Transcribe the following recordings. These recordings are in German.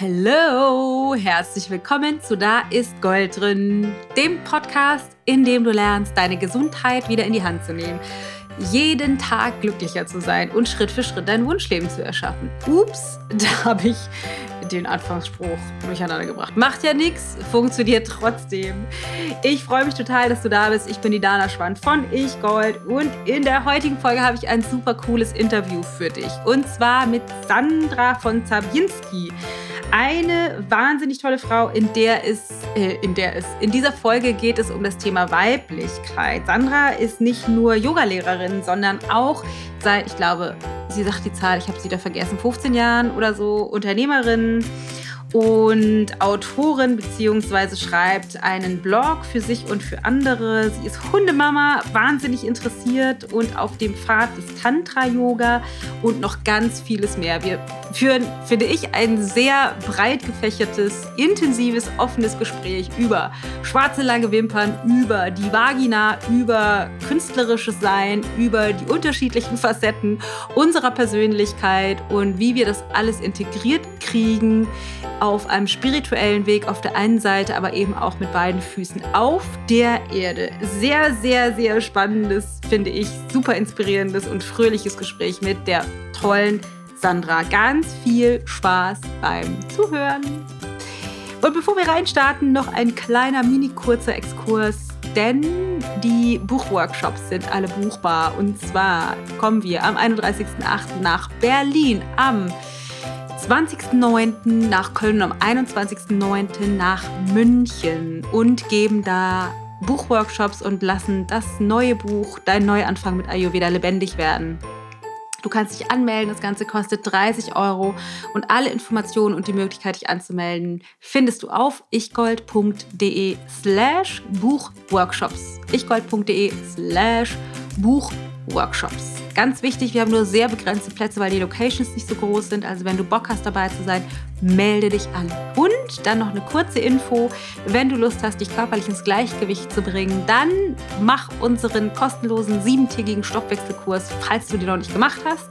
Hallo, herzlich willkommen zu Da ist Gold drin, dem Podcast, in dem du lernst, deine Gesundheit wieder in die Hand zu nehmen, jeden Tag glücklicher zu sein und Schritt für Schritt dein Wunschleben zu erschaffen. Ups, da habe ich den Anfangsspruch durcheinander gebracht. Macht ja nichts, funktioniert trotzdem. Ich freue mich total, dass du da bist. Ich bin die Dana Schwand von Ich Gold und in der heutigen Folge habe ich ein super cooles Interview für dich und zwar mit Sandra von Zabinski eine wahnsinnig tolle Frau, in der es, äh, in der es, in dieser Folge geht es um das Thema Weiblichkeit. Sandra ist nicht nur Yogalehrerin, sondern auch seit, ich glaube, sie sagt die Zahl, ich habe sie da vergessen, 15 Jahren oder so Unternehmerin und Autorin beziehungsweise schreibt einen Blog für sich und für andere. Sie ist Hundemama, wahnsinnig interessiert und auf dem Pfad des Tantra-Yoga und noch ganz vieles mehr. Wir führen, finde ich, ein sehr breit gefächertes, intensives, offenes Gespräch über schwarze lange Wimpern, über die Vagina, über künstlerisches Sein, über die unterschiedlichen Facetten unserer Persönlichkeit und wie wir das alles integriert kriegen auf einem spirituellen Weg auf der einen Seite, aber eben auch mit beiden Füßen auf der Erde. Sehr, sehr, sehr spannendes, finde ich, super inspirierendes und fröhliches Gespräch mit der tollen Sandra. Ganz viel Spaß beim Zuhören. Und bevor wir reinstarten, noch ein kleiner mini kurzer Exkurs, denn die Buchworkshops sind alle buchbar. Und zwar kommen wir am 31.08. nach Berlin, am 20.09. nach Köln, am 21.09. nach München und geben da Buchworkshops und lassen das neue Buch, dein Neuanfang mit Ayurveda lebendig werden. Du kannst dich anmelden, das Ganze kostet 30 Euro und alle Informationen und die Möglichkeit, dich anzumelden, findest du auf ichgold.de slash Buchworkshops. ichgold.de slash Buchworkshops. Ganz wichtig, wir haben nur sehr begrenzte Plätze, weil die Locations nicht so groß sind. Also wenn du Bock hast dabei zu sein, melde dich an. Und dann noch eine kurze Info, wenn du Lust hast, dich körperlich ins Gleichgewicht zu bringen, dann mach unseren kostenlosen siebentägigen Stoffwechselkurs, falls du den noch nicht gemacht hast.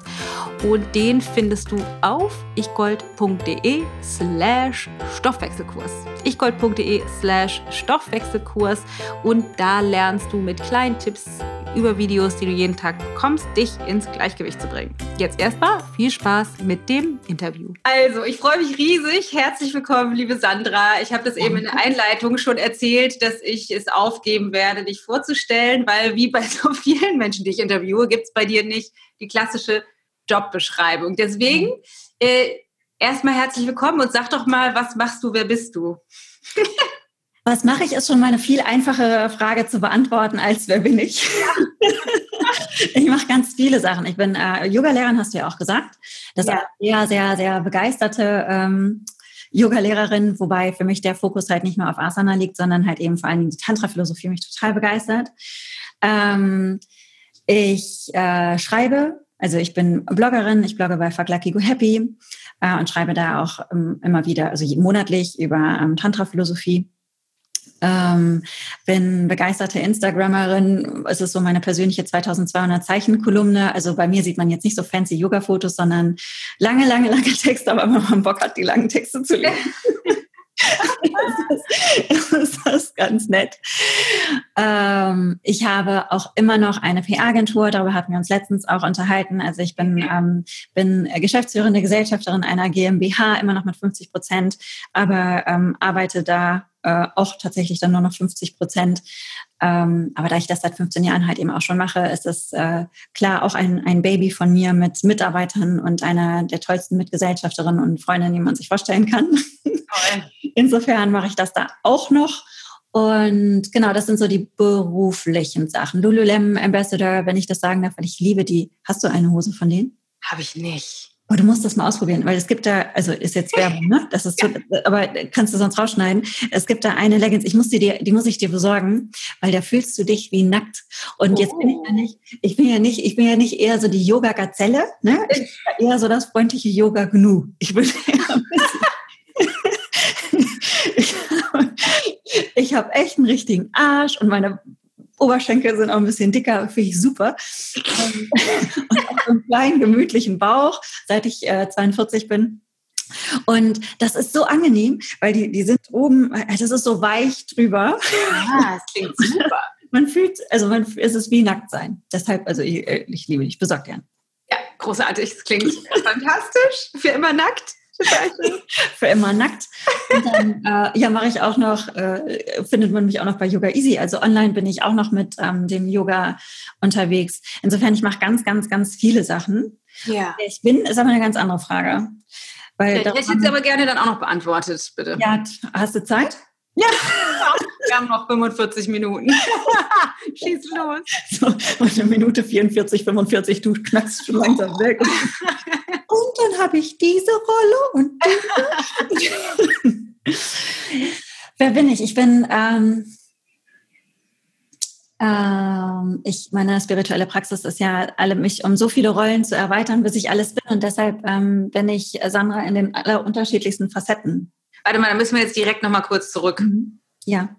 Und den findest du auf ichgold.de slash Stoffwechselkurs. ichgold.de slash Stoffwechselkurs und da lernst du mit kleinen Tipps über Videos, die du jeden Tag bekommst, dich ins Gleichgewicht zu bringen. Jetzt erstmal viel Spaß mit dem Interview. Also, ich freue mich riesig. Herzlich willkommen, liebe Sandra. Ich habe das eben in der Einleitung schon erzählt, dass ich es aufgeben werde, dich vorzustellen, weil wie bei so vielen Menschen, die ich interviewe, gibt es bei dir nicht die klassische Jobbeschreibung. Deswegen äh, erstmal herzlich willkommen und sag doch mal, was machst du, wer bist du? Was mache ich, ist schon mal eine viel einfachere Frage zu beantworten, als wer bin ich? Ich mache ganz viele Sachen. Ich bin äh, Yoga-Lehrerin, hast du ja auch gesagt. Das ja. ist eine sehr, sehr, sehr begeisterte ähm, Yoga-Lehrerin, wobei für mich der Fokus halt nicht nur auf Asana liegt, sondern halt eben vor allem die Tantra-Philosophie mich total begeistert. Ähm, ich äh, schreibe, also ich bin Bloggerin, ich blogge bei Fuck Lucky Go Happy äh, und schreibe da auch ähm, immer wieder, also monatlich über ähm, Tantra-Philosophie. Ähm, bin begeisterte Instagrammerin. Es ist so meine persönliche 2200 Zeichen Kolumne. Also bei mir sieht man jetzt nicht so fancy Yoga-Fotos, sondern lange, lange, lange Texte. Aber wenn man Bock hat, die langen Texte zu lesen, das, ist, das ist ganz nett. Ähm, ich habe auch immer noch eine PR-Agentur. Darüber hatten wir uns letztens auch unterhalten. Also ich bin, ähm, bin geschäftsführende Gesellschafterin einer GmbH, immer noch mit 50 Prozent, aber ähm, arbeite da äh, auch tatsächlich dann nur noch 50 Prozent. Ähm, aber da ich das seit 15 Jahren halt eben auch schon mache, ist es äh, klar auch ein, ein Baby von mir mit Mitarbeitern und einer der tollsten Mitgesellschafterinnen und Freundinnen, die man sich vorstellen kann. Insofern mache ich das da auch noch. Und genau, das sind so die beruflichen Sachen. Lululemon Ambassador, wenn ich das sagen darf, weil ich liebe die. Hast du eine Hose von denen? Habe ich nicht. Oh, du musst das mal ausprobieren, weil es gibt da, also ist jetzt Werbung, ne? Das ist, ja. aber kannst du sonst rausschneiden. Es gibt da eine Leggings, ich muss die dir, die muss ich dir besorgen, weil da fühlst du dich wie nackt. Und oh. jetzt bin ich ja nicht, ich bin ja nicht, ich bin ja nicht eher so die Yoga-Gazelle, ne? Ich bin ja eher so das freundliche Yoga-Gnu. Ich bin eher ich habe echt einen richtigen Arsch und meine Oberschenkel sind auch ein bisschen dicker, finde ich super. Ähm, und auch einen kleinen, gemütlichen Bauch, seit ich äh, 42 bin. Und das ist so angenehm, weil die, die sind oben, das ist so weich drüber. Ah, das klingt super. man fühlt, also man, es ist wie nackt sein. Deshalb, also ich, ich liebe dich, besorg gern. Ja, großartig. Das klingt fantastisch. Für immer nackt. Für immer nackt. Und dann äh, ja, mache ich auch noch, äh, findet man mich auch noch bei Yoga Easy. Also online bin ich auch noch mit ähm, dem Yoga unterwegs. Insofern, ich mache ganz, ganz, ganz viele Sachen. Ja. Ich bin, ist aber eine ganz andere Frage. Weil ja, ich hätte jetzt aber gerne dann auch noch beantwortet, bitte. Ja, hast du Zeit? Ja, wir haben noch 45 Minuten. Schieß los. So, eine Minute 44, 45, du knackst schon langsam weg. Und dann habe ich diese Rolle und diese. Wer bin ich? Ich bin, ähm, ähm, ich, meine spirituelle Praxis ist ja, alle mich um so viele Rollen zu erweitern, bis ich alles bin. Und deshalb ähm, bin ich Sandra in den allerunterschiedlichsten Facetten. Warte mal, da müssen wir jetzt direkt nochmal kurz zurück. Mhm. Ja.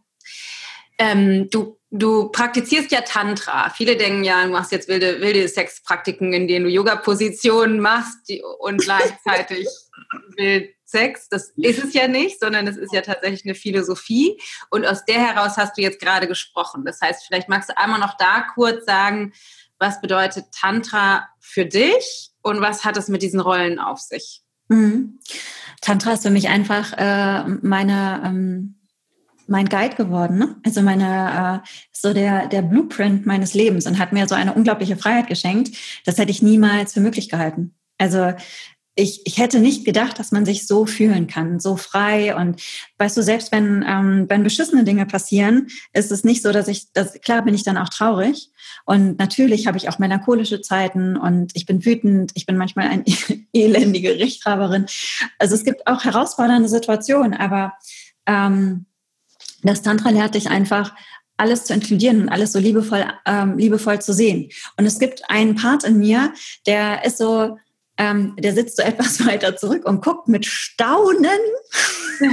Ähm, du, du praktizierst ja Tantra. Viele denken ja, du machst jetzt wilde, wilde Sexpraktiken, in denen du Yoga-Positionen machst und gleichzeitig wild Sex. Das ist es ja nicht, sondern es ist ja tatsächlich eine Philosophie. Und aus der heraus hast du jetzt gerade gesprochen. Das heißt, vielleicht magst du einmal noch da kurz sagen, was bedeutet Tantra für dich und was hat es mit diesen Rollen auf sich? Mhm. Tantra ist für mich einfach äh, meine ähm, mein Guide geworden, ne? also meine äh, so der der Blueprint meines Lebens und hat mir so eine unglaubliche Freiheit geschenkt. Das hätte ich niemals für möglich gehalten. Also ich, ich hätte nicht gedacht, dass man sich so fühlen kann, so frei. Und weißt du, selbst wenn, ähm, wenn beschissene Dinge passieren, ist es nicht so, dass ich, dass, klar bin ich dann auch traurig. Und natürlich habe ich auch melancholische Zeiten und ich bin wütend, ich bin manchmal eine elendige Rechthaberin. Also es gibt auch herausfordernde Situationen, aber ähm, das Tantra lehrt dich einfach, alles zu inkludieren und alles so liebevoll, ähm, liebevoll zu sehen. Und es gibt einen Part in mir, der ist so, ähm, der sitzt so etwas weiter zurück und guckt mit Staunen,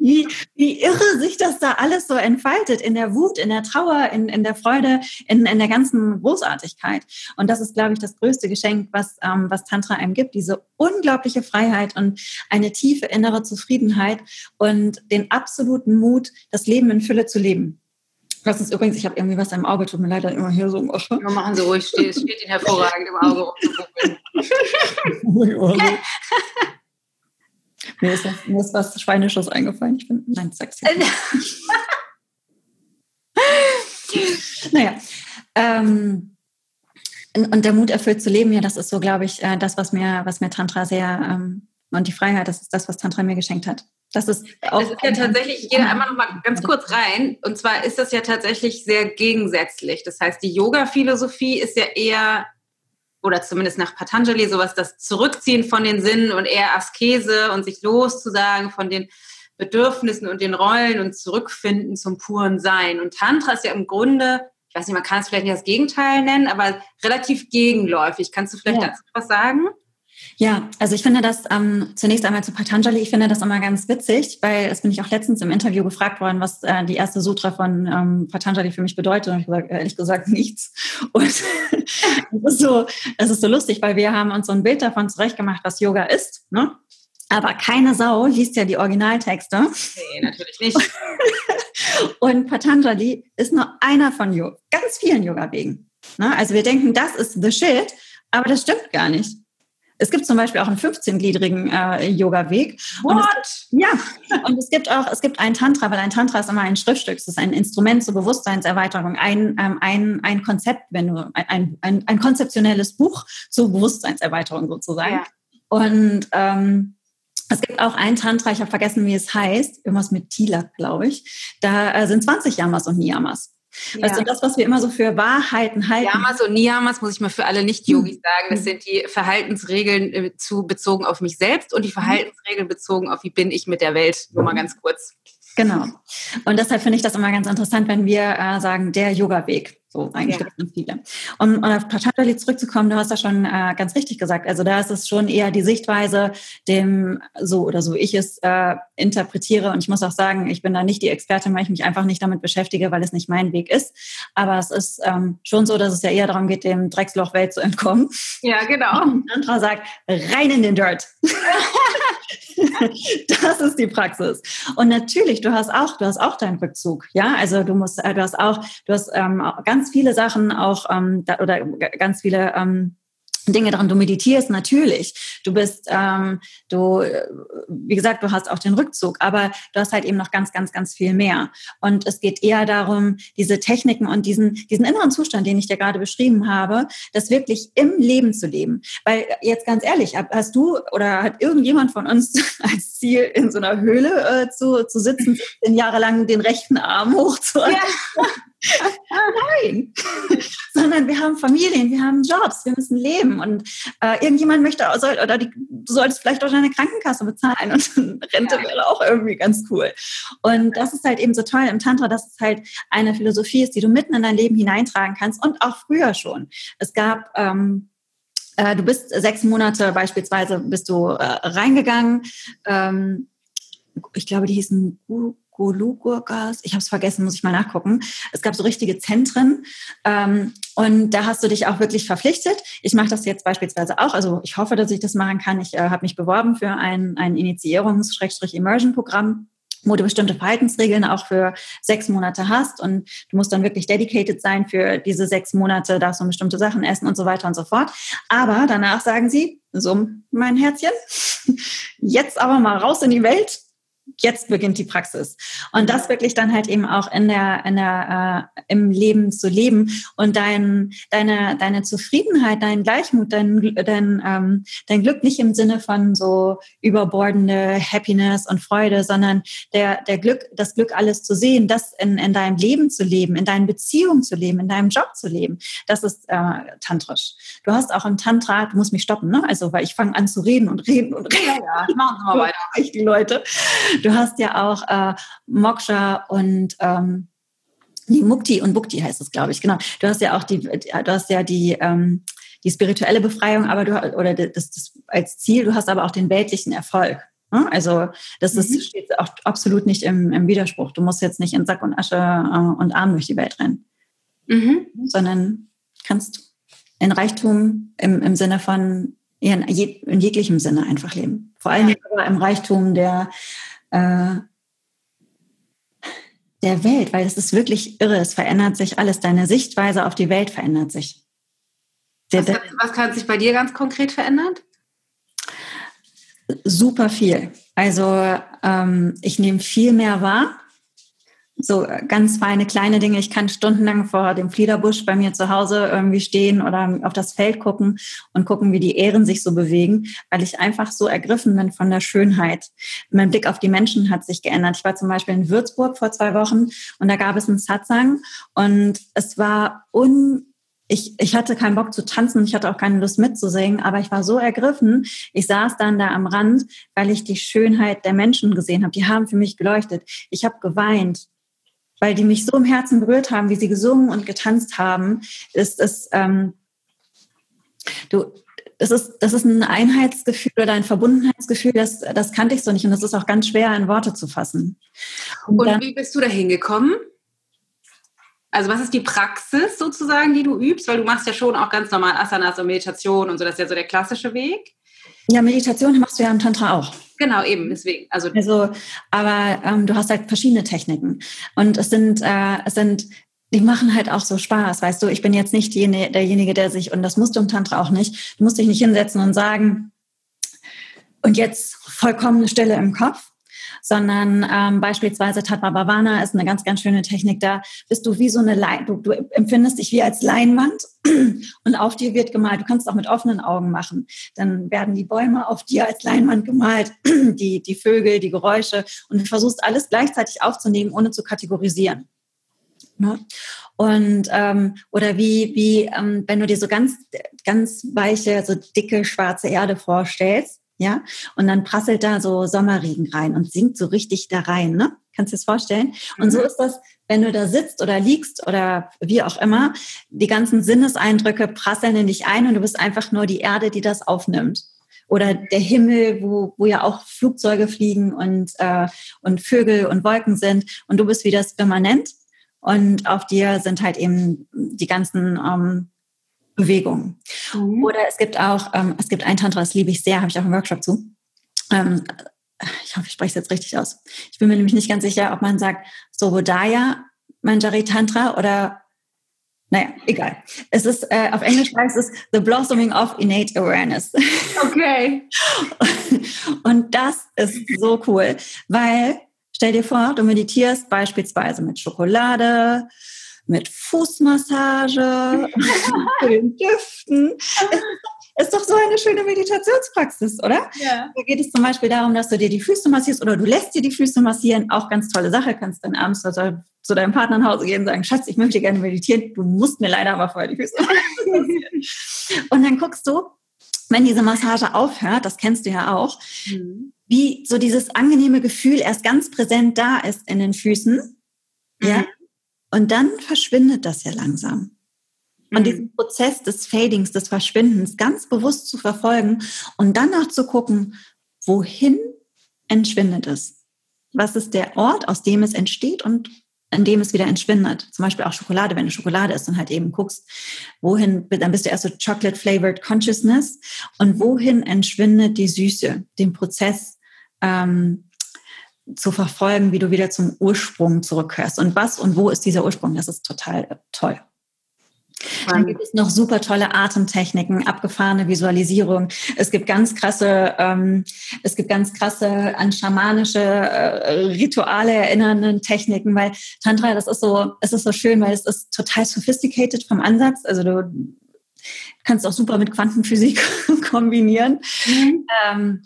wie, wie irre sich das da alles so entfaltet in der Wut, in der Trauer, in, in der Freude, in, in der ganzen Großartigkeit. Und das ist, glaube ich, das größte Geschenk, was, ähm, was Tantra einem gibt, diese unglaubliche Freiheit und eine tiefe innere Zufriedenheit und den absoluten Mut, das Leben in Fülle zu leben. Was ist übrigens, ich habe irgendwie was im Auge, tut mir leid, immer hier so. Ja, machen Sie ruhig, steht, steht Ihnen hervorragend im Auge mir, ist was, mir ist was Schweinisches eingefallen. Ich bin, nein, sag's nicht. naja. Ähm, und der Mut erfüllt zu leben, ja, das ist so, glaube ich, äh, das, was mir, was mir Tantra sehr ähm, und die Freiheit, das ist das, was Tantra mir geschenkt hat. Das ist auch. Das ist ja tatsächlich, ich gehe da einmal noch mal ganz kurz rein. Und zwar ist das ja tatsächlich sehr gegensätzlich. Das heißt, die Yoga-Philosophie ist ja eher, oder zumindest nach Patanjali, sowas, das Zurückziehen von den Sinnen und eher Askese und sich loszusagen von den Bedürfnissen und den Rollen und zurückfinden zum puren Sein. Und Tantra ist ja im Grunde, ich weiß nicht, man kann es vielleicht nicht das Gegenteil nennen, aber relativ gegenläufig. Kannst du vielleicht ja. dazu was sagen? Ja, also ich finde das ähm, zunächst einmal zu Patanjali, ich finde das immer ganz witzig, weil es bin ich auch letztens im Interview gefragt worden, was äh, die erste Sutra von ähm, Patanjali für mich bedeutet. Und ich habe ehrlich gesagt nichts. Und es ist so, es ist so lustig, weil wir haben uns so ein Bild davon zurechtgemacht, was Yoga ist. Ne? Aber keine Sau liest ja die Originaltexte. Nee, natürlich nicht. Und Patanjali ist nur einer von ganz vielen Yoga-Wegen. Ne? Also wir denken, das ist the shit, aber das stimmt gar nicht. Es gibt zum Beispiel auch einen 15-gliedrigen äh, Yoga-Weg. What? ja, und es gibt auch, es gibt ein Tantra, weil ein Tantra ist immer ein Schriftstück, es ist ein Instrument zur Bewusstseinserweiterung, ein, ähm, ein, ein Konzept, wenn du, ein, ein, ein konzeptionelles Buch zur Bewusstseinserweiterung sozusagen. Ja. Und ähm, es gibt auch ein Tantra, ich habe vergessen, wie es heißt, irgendwas mit Tilak, glaube ich. Da äh, sind 20 Yamas und Niyamas. Ja. Also das, was wir immer so für Wahrheiten halten. Yamas und Niyamas muss ich mal für alle Nicht-Yogis hm. sagen. Das sind die Verhaltensregeln äh, zu, bezogen auf mich selbst und die hm. Verhaltensregeln bezogen auf wie bin ich mit der Welt. Nur mal ganz kurz. Genau. Und deshalb finde ich das immer ganz interessant, wenn wir äh, sagen, der Yoga-Weg. So, eigentlich ja. gibt es viele. Um, um auf Patanjali zurückzukommen, du hast da schon äh, ganz richtig gesagt. Also da ist es schon eher die Sichtweise, dem so oder so ich es äh, interpretiere. Und ich muss auch sagen, ich bin da nicht die Expertin, weil ich mich einfach nicht damit beschäftige, weil es nicht mein Weg ist. Aber es ist ähm, schon so, dass es ja eher darum geht, dem Drecksloch Welt zu entkommen. Ja, genau. Und Tantra sagt, rein in den Dirt. das ist die Praxis. Und natürlich, du hast auch, du hast auch deinen Rückzug. Ja, also du musst, äh, du hast auch, du hast ähm, ganz viele Sachen auch ähm, da, oder ganz viele ähm, Dinge dran. Du meditierst natürlich. Du bist, ähm, du, wie gesagt, du hast auch den Rückzug, aber du hast halt eben noch ganz, ganz, ganz viel mehr. Und es geht eher darum, diese Techniken und diesen, diesen inneren Zustand, den ich dir gerade beschrieben habe, das wirklich im Leben zu leben. Weil jetzt ganz ehrlich, hast du oder hat irgendjemand von uns als Ziel, in so einer Höhle äh, zu, zu sitzen, in jahrelang den rechten Arm hochzuhalten? Ja. Nein, sondern wir haben Familien, wir haben Jobs, wir müssen leben und äh, irgendjemand möchte soll, oder die, du solltest vielleicht auch deine Krankenkasse bezahlen und Rente wäre auch irgendwie ganz cool. Und das ist halt eben so toll im Tantra, dass es halt eine Philosophie ist, die du mitten in dein Leben hineintragen kannst und auch früher schon. Es gab ähm, äh, Du bist sechs Monate beispielsweise bist du äh, reingegangen. Ähm, ich glaube, die hießen Gulugurgas, ich habe es vergessen, muss ich mal nachgucken. Es gab so richtige Zentren ähm, und da hast du dich auch wirklich verpflichtet. Ich mache das jetzt beispielsweise auch, also ich hoffe, dass ich das machen kann. Ich äh, habe mich beworben für ein, ein Initiierungs-Immersion-Programm wo du bestimmte Verhaltensregeln auch für sechs Monate hast und du musst dann wirklich dedicated sein für diese sechs Monate, darfst du bestimmte Sachen essen und so weiter und so fort. Aber danach sagen sie, so mein Herzchen, jetzt aber mal raus in die Welt, jetzt beginnt die Praxis. Und das wirklich dann halt eben auch in der, in der, äh, im Leben zu leben und dein, deine, deine Zufriedenheit, dein Gleichmut, dein, dein, ähm, dein Glück nicht im Sinne von so überbordende Happiness und Freude, sondern der, der Glück, das Glück alles zu sehen, das in, in deinem Leben zu leben, in deinen Beziehungen zu leben, in deinem Job zu leben, das ist äh, tantrisch. Du hast auch im Tantra, du musst mich stoppen, ne? Also, weil ich fange an zu reden und reden und reden. Ja, ja. machen wir mal weiter. Die Leute. Du hast ja auch äh, Moksha und ähm, die Mukti und Bukti heißt es, glaube ich, genau. Du hast ja auch die, du hast ja die, ähm, die spirituelle Befreiung, aber du oder das, das als Ziel, du hast aber auch den weltlichen Erfolg. Ne? Also das ist, mhm. steht auch absolut nicht im, im, Widerspruch. Du musst jetzt nicht in Sack und Asche äh, und Arm durch die Welt rennen, mhm. sondern kannst in Reichtum im, im Sinne von in, in jeglichem Sinne einfach leben. Vor allem ja. im Reichtum der äh, der Welt, weil es ist wirklich irre. Es verändert sich alles. Deine Sichtweise auf die Welt verändert sich. Der, was, kann, was kann sich bei dir ganz konkret verändern? Super viel. Also ähm, ich nehme viel mehr wahr so ganz feine kleine Dinge. Ich kann stundenlang vor dem Fliederbusch bei mir zu Hause irgendwie stehen oder auf das Feld gucken und gucken, wie die Ähren sich so bewegen, weil ich einfach so ergriffen bin von der Schönheit. Mein Blick auf die Menschen hat sich geändert. Ich war zum Beispiel in Würzburg vor zwei Wochen und da gab es einen Satsang und es war un ich, ich hatte keinen Bock zu tanzen, ich hatte auch keine Lust mitzusingen, aber ich war so ergriffen. Ich saß dann da am Rand, weil ich die Schönheit der Menschen gesehen habe. Die haben für mich geleuchtet. Ich habe geweint weil die mich so im Herzen berührt haben, wie sie gesungen und getanzt haben, ist es, ähm, du, das ist, das ist ein Einheitsgefühl oder ein Verbundenheitsgefühl, das, das kannte ich so nicht und das ist auch ganz schwer in Worte zu fassen. Und, und dann, wie bist du da hingekommen? Also was ist die Praxis sozusagen, die du übst? Weil du machst ja schon auch ganz normal Asanas und Meditation und so, das ist ja so der klassische Weg. Ja, Meditation machst du ja im Tantra auch. Genau, eben, deswegen. Also, also aber ähm, du hast halt verschiedene Techniken. Und es sind, äh, es sind, die machen halt auch so Spaß, weißt du. Ich bin jetzt nicht die, derjenige, der sich, und das musst du im Tantra auch nicht, du musst dich nicht hinsetzen und sagen, und jetzt vollkommene Stille im Kopf, sondern ähm, beispielsweise Tatva Bhavana ist eine ganz, ganz schöne Technik. Da bist du wie so eine Lein, du, du empfindest dich wie als Leinwand und auf dir wird gemalt. Du kannst es auch mit offenen Augen machen. Dann werden die Bäume auf dir als Leinwand gemalt, die, die Vögel, die Geräusche und du versuchst alles gleichzeitig aufzunehmen, ohne zu kategorisieren. Ne? Und ähm, oder wie, wie ähm, wenn du dir so ganz, ganz weiche, so dicke schwarze Erde vorstellst ja, und dann prasselt da so Sommerregen rein und sinkt so richtig da rein, ne? Kannst du dir das vorstellen? Und mhm. so ist das, wenn du da sitzt oder liegst oder wie auch immer, die ganzen Sinneseindrücke prasseln in dich ein und du bist einfach nur die Erde, die das aufnimmt. Oder der Himmel, wo, wo ja auch Flugzeuge fliegen und, äh, und Vögel und Wolken sind. Und du bist wie das Firmament. Und auf dir sind halt eben die ganzen ähm, Bewegungen. Mhm. Oder es gibt auch, ähm, es gibt ein Tantra, das liebe ich sehr, habe ich auch einen Workshop zu. Ähm, ich hoffe, ich spreche es jetzt richtig aus. Ich bin mir nämlich nicht ganz sicher, ob man sagt Sobodaya Manjari Tantra oder naja, egal. Es ist äh, auf Englisch heißt es The Blossoming of Innate Awareness. Okay. Und das ist so cool, weil stell dir vor, du meditierst beispielsweise mit Schokolade, mit Fußmassage, mit den Düften. Ist doch so eine schöne Meditationspraxis, oder? Ja. Da geht es zum Beispiel darum, dass du dir die Füße massierst oder du lässt dir die Füße massieren. Auch ganz tolle Sache. Kannst dann abends zu deinem Partner nach Hause gehen und sagen, Schatz, ich möchte gerne meditieren. Du musst mir leider aber vorher die Füße massieren. und dann guckst du, wenn diese Massage aufhört, das kennst du ja auch, mhm. wie so dieses angenehme Gefühl erst ganz präsent da ist in den Füßen. Mhm. Ja. Und dann verschwindet das ja langsam. Und diesen mhm. Prozess des Fadings, des Verschwindens ganz bewusst zu verfolgen und dann auch zu gucken, wohin entschwindet es? Was ist der Ort, aus dem es entsteht und in dem es wieder entschwindet? Zum Beispiel auch Schokolade, wenn du Schokolade isst und halt eben guckst, wohin, dann bist du erst so Chocolate Flavored Consciousness und wohin entschwindet die Süße, den Prozess ähm, zu verfolgen, wie du wieder zum Ursprung zurückkehrst. Und was und wo ist dieser Ursprung? Das ist total toll. Dann gibt es noch super tolle Atemtechniken, abgefahrene Visualisierung. Es gibt ganz krasse, ähm, es gibt ganz krasse an schamanische äh, Rituale erinnernde Techniken, weil Tantra, das ist so, es ist so schön, weil es ist total sophisticated vom Ansatz. Also du kannst auch super mit Quantenphysik kombinieren. Mhm. Ähm,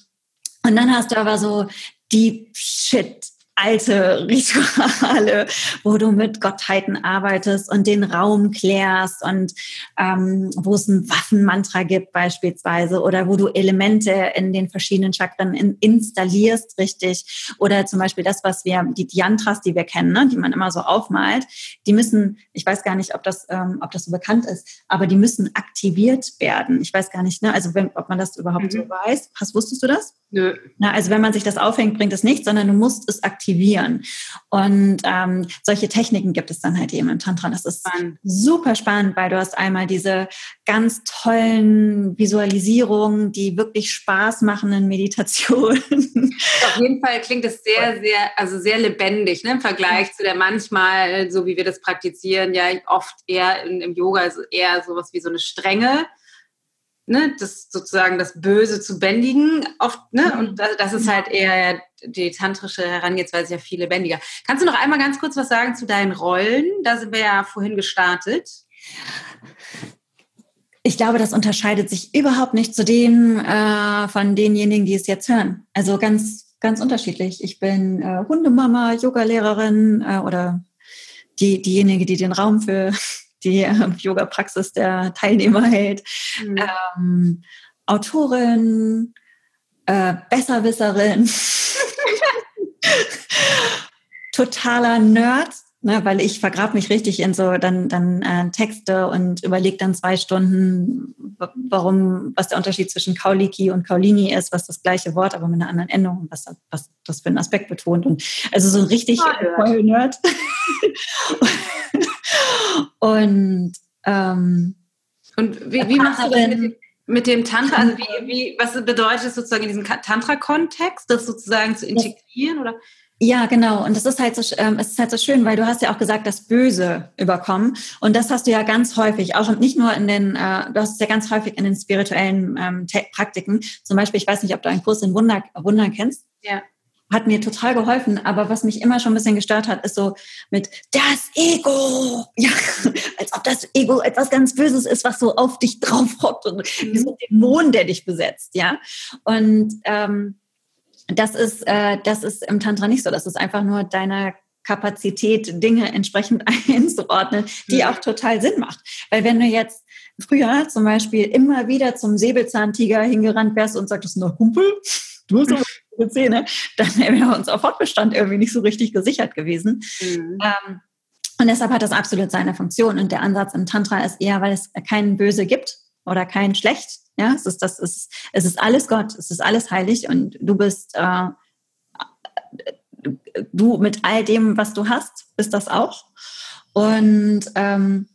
und dann hast du aber so Deep Shit alte Rituale, wo du mit Gottheiten arbeitest und den Raum klärst und ähm, wo es ein Waffenmantra gibt beispielsweise oder wo du Elemente in den verschiedenen Chakren in, installierst, richtig. Oder zum Beispiel das, was wir, die Yantras, die wir kennen, ne, die man immer so aufmalt, die müssen, ich weiß gar nicht, ob das, ähm, ob das so bekannt ist, aber die müssen aktiviert werden. Ich weiß gar nicht, ne, also wenn, ob man das überhaupt mhm. so weiß. Hast, wusstest du das? Nö. Na, also wenn man sich das aufhängt, bringt es nichts, sondern du musst es aktivieren. Und ähm, solche Techniken gibt es dann halt eben im Tantra. Das ist super spannend, weil du hast einmal diese ganz tollen Visualisierungen, die wirklich Spaß machenden Meditationen. Auf jeden Fall klingt es sehr, sehr, also sehr lebendig ne, im Vergleich zu der manchmal, so wie wir das praktizieren, ja oft eher in, im Yoga, also eher sowas wie so eine Strenge ne, das sozusagen das Böse zu bändigen, oft, ne? Mhm. Und das, ist halt eher die tantrische Herangehensweise ja viel lebendiger. Kannst du noch einmal ganz kurz was sagen zu deinen Rollen? Da sind wir ja vorhin gestartet. Ich glaube, das unterscheidet sich überhaupt nicht zu dem äh, von denjenigen, die es jetzt hören. Also ganz, ganz unterschiedlich. Ich bin äh, Hundemama, Yogalehrerin äh, oder die, diejenige, die den Raum für die äh, Yoga-Praxis der Teilnehmer hält, mhm. ähm, Autorin, äh, Besserwisserin, totaler Nerd, ne, weil ich vergrab mich richtig in so dann, dann äh, Texte und überlege dann zwei Stunden, warum, was der Unterschied zwischen Kauliki und Kaulini ist, was das gleiche Wort, aber mit einer anderen Endung, was, was das für einen Aspekt betont. Und also so ein richtig voll Nerd. Und, ähm, und wie, wie machst du das mit dem, mit dem Tantra? Also wie, wie, was bedeutet es sozusagen in diesem Tantra-Kontext, das sozusagen zu integrieren? Oder? Ja, genau. Und das ist halt so, ähm, es ist halt so schön, weil du hast ja auch gesagt, das Böse überkommen. Und das hast du ja ganz häufig, auch nicht nur in den, äh, du hast es ja ganz häufig in den spirituellen ähm, Praktiken. Zum Beispiel, ich weiß nicht, ob du einen Kurs in Wunder, Wundern kennst. Ja hat mir total geholfen. Aber was mich immer schon ein bisschen gestört hat, ist so mit das Ego. Ja, als ob das Ego etwas ganz Böses ist, was so auf dich drauf hockt und mhm. wie so ein Dämon, der dich besetzt. Ja, und ähm, das ist, äh, das ist im Tantra nicht so. Das ist einfach nur deine Kapazität, Dinge entsprechend einzuordnen, die mhm. auch total Sinn macht. Weil wenn du jetzt früher zum Beispiel immer wieder zum Säbelzahntiger hingerannt wärst und sagtest, noch Kumpel, du hast aber Zähne, dann wäre unser Fortbestand irgendwie nicht so richtig gesichert gewesen. Mhm. Ähm, und deshalb hat das absolut seine Funktion. Und der Ansatz im Tantra ist eher, weil es kein Böse gibt oder kein Schlecht. Ja, es ist, das ist, es ist alles Gott, es ist alles heilig und du bist, äh, du mit all dem, was du hast, bist das auch. Und ähm,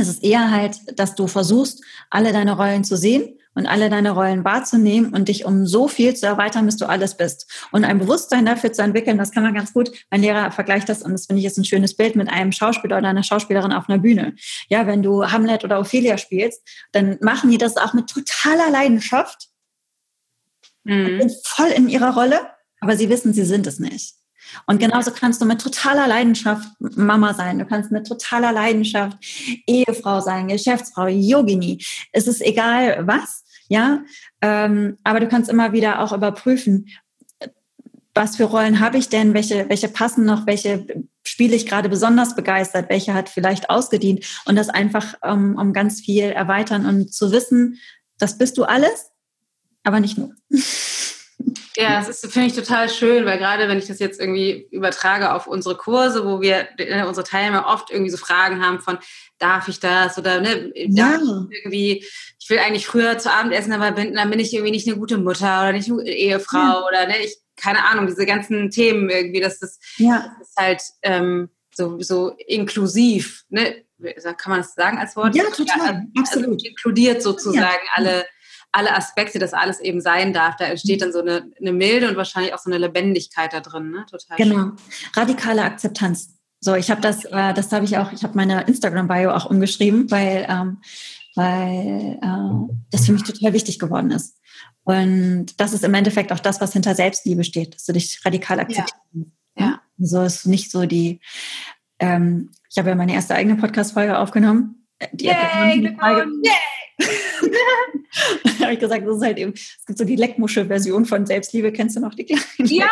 es ist eher halt, dass du versuchst, alle deine Rollen zu sehen und alle deine Rollen wahrzunehmen und dich um so viel zu erweitern, bis du alles bist. Und ein Bewusstsein dafür zu entwickeln, das kann man ganz gut. Mein Lehrer vergleicht das, und das finde ich jetzt ein schönes Bild, mit einem Schauspieler oder einer Schauspielerin auf einer Bühne. Ja, wenn du Hamlet oder Ophelia spielst, dann machen die das auch mit totaler Leidenschaft. Mhm. Sind voll in ihrer Rolle, aber sie wissen, sie sind es nicht. Und genauso kannst du mit totaler Leidenschaft Mama sein. Du kannst mit totaler Leidenschaft Ehefrau sein, Geschäftsfrau, Yogini. Es ist egal was ja. Ähm, aber du kannst immer wieder auch überprüfen, was für Rollen habe ich denn, welche, welche passen noch, welche spiele ich gerade besonders begeistert, welche hat vielleicht ausgedient und das einfach um, um ganz viel erweitern und zu wissen, das bist du alles, aber nicht nur. Ja, das ist, finde ich total schön, weil gerade wenn ich das jetzt irgendwie übertrage auf unsere Kurse, wo wir äh, unsere Teilnehmer oft irgendwie so Fragen haben von, darf ich das oder ne, ja. irgendwie, ich will eigentlich früher zu Abend essen, aber bin, dann bin ich irgendwie nicht eine gute Mutter oder nicht eine Ehefrau ja. oder ne, ich, keine Ahnung, diese ganzen Themen irgendwie, dass das, ja. das ist halt ähm, so, so inklusiv, ne? Kann man das sagen als Wort? Ja, total, also, absolut. Also inkludiert sozusagen alle alle Aspekte, dass alles eben sein darf. Da entsteht dann so eine, eine Milde und wahrscheinlich auch so eine Lebendigkeit da drin. Ne? Total genau. Schön. Radikale Akzeptanz. So, ich habe das, äh, das habe ich auch, ich habe meine Instagram-Bio auch umgeschrieben, weil, ähm, weil äh, das für mich total wichtig geworden ist. Und das ist im Endeffekt auch das, was hinter Selbstliebe steht, dass du dich radikal akzeptierst. Ja. ja. So ist nicht so die, ähm, ich habe ja meine erste eigene Podcast-Folge aufgenommen. Die Yay, Frage, Yay! habe ich gesagt, das ist halt eben, es gibt so die Leckmuschel-Version von Selbstliebe, kennst du noch die kleinen? Ja,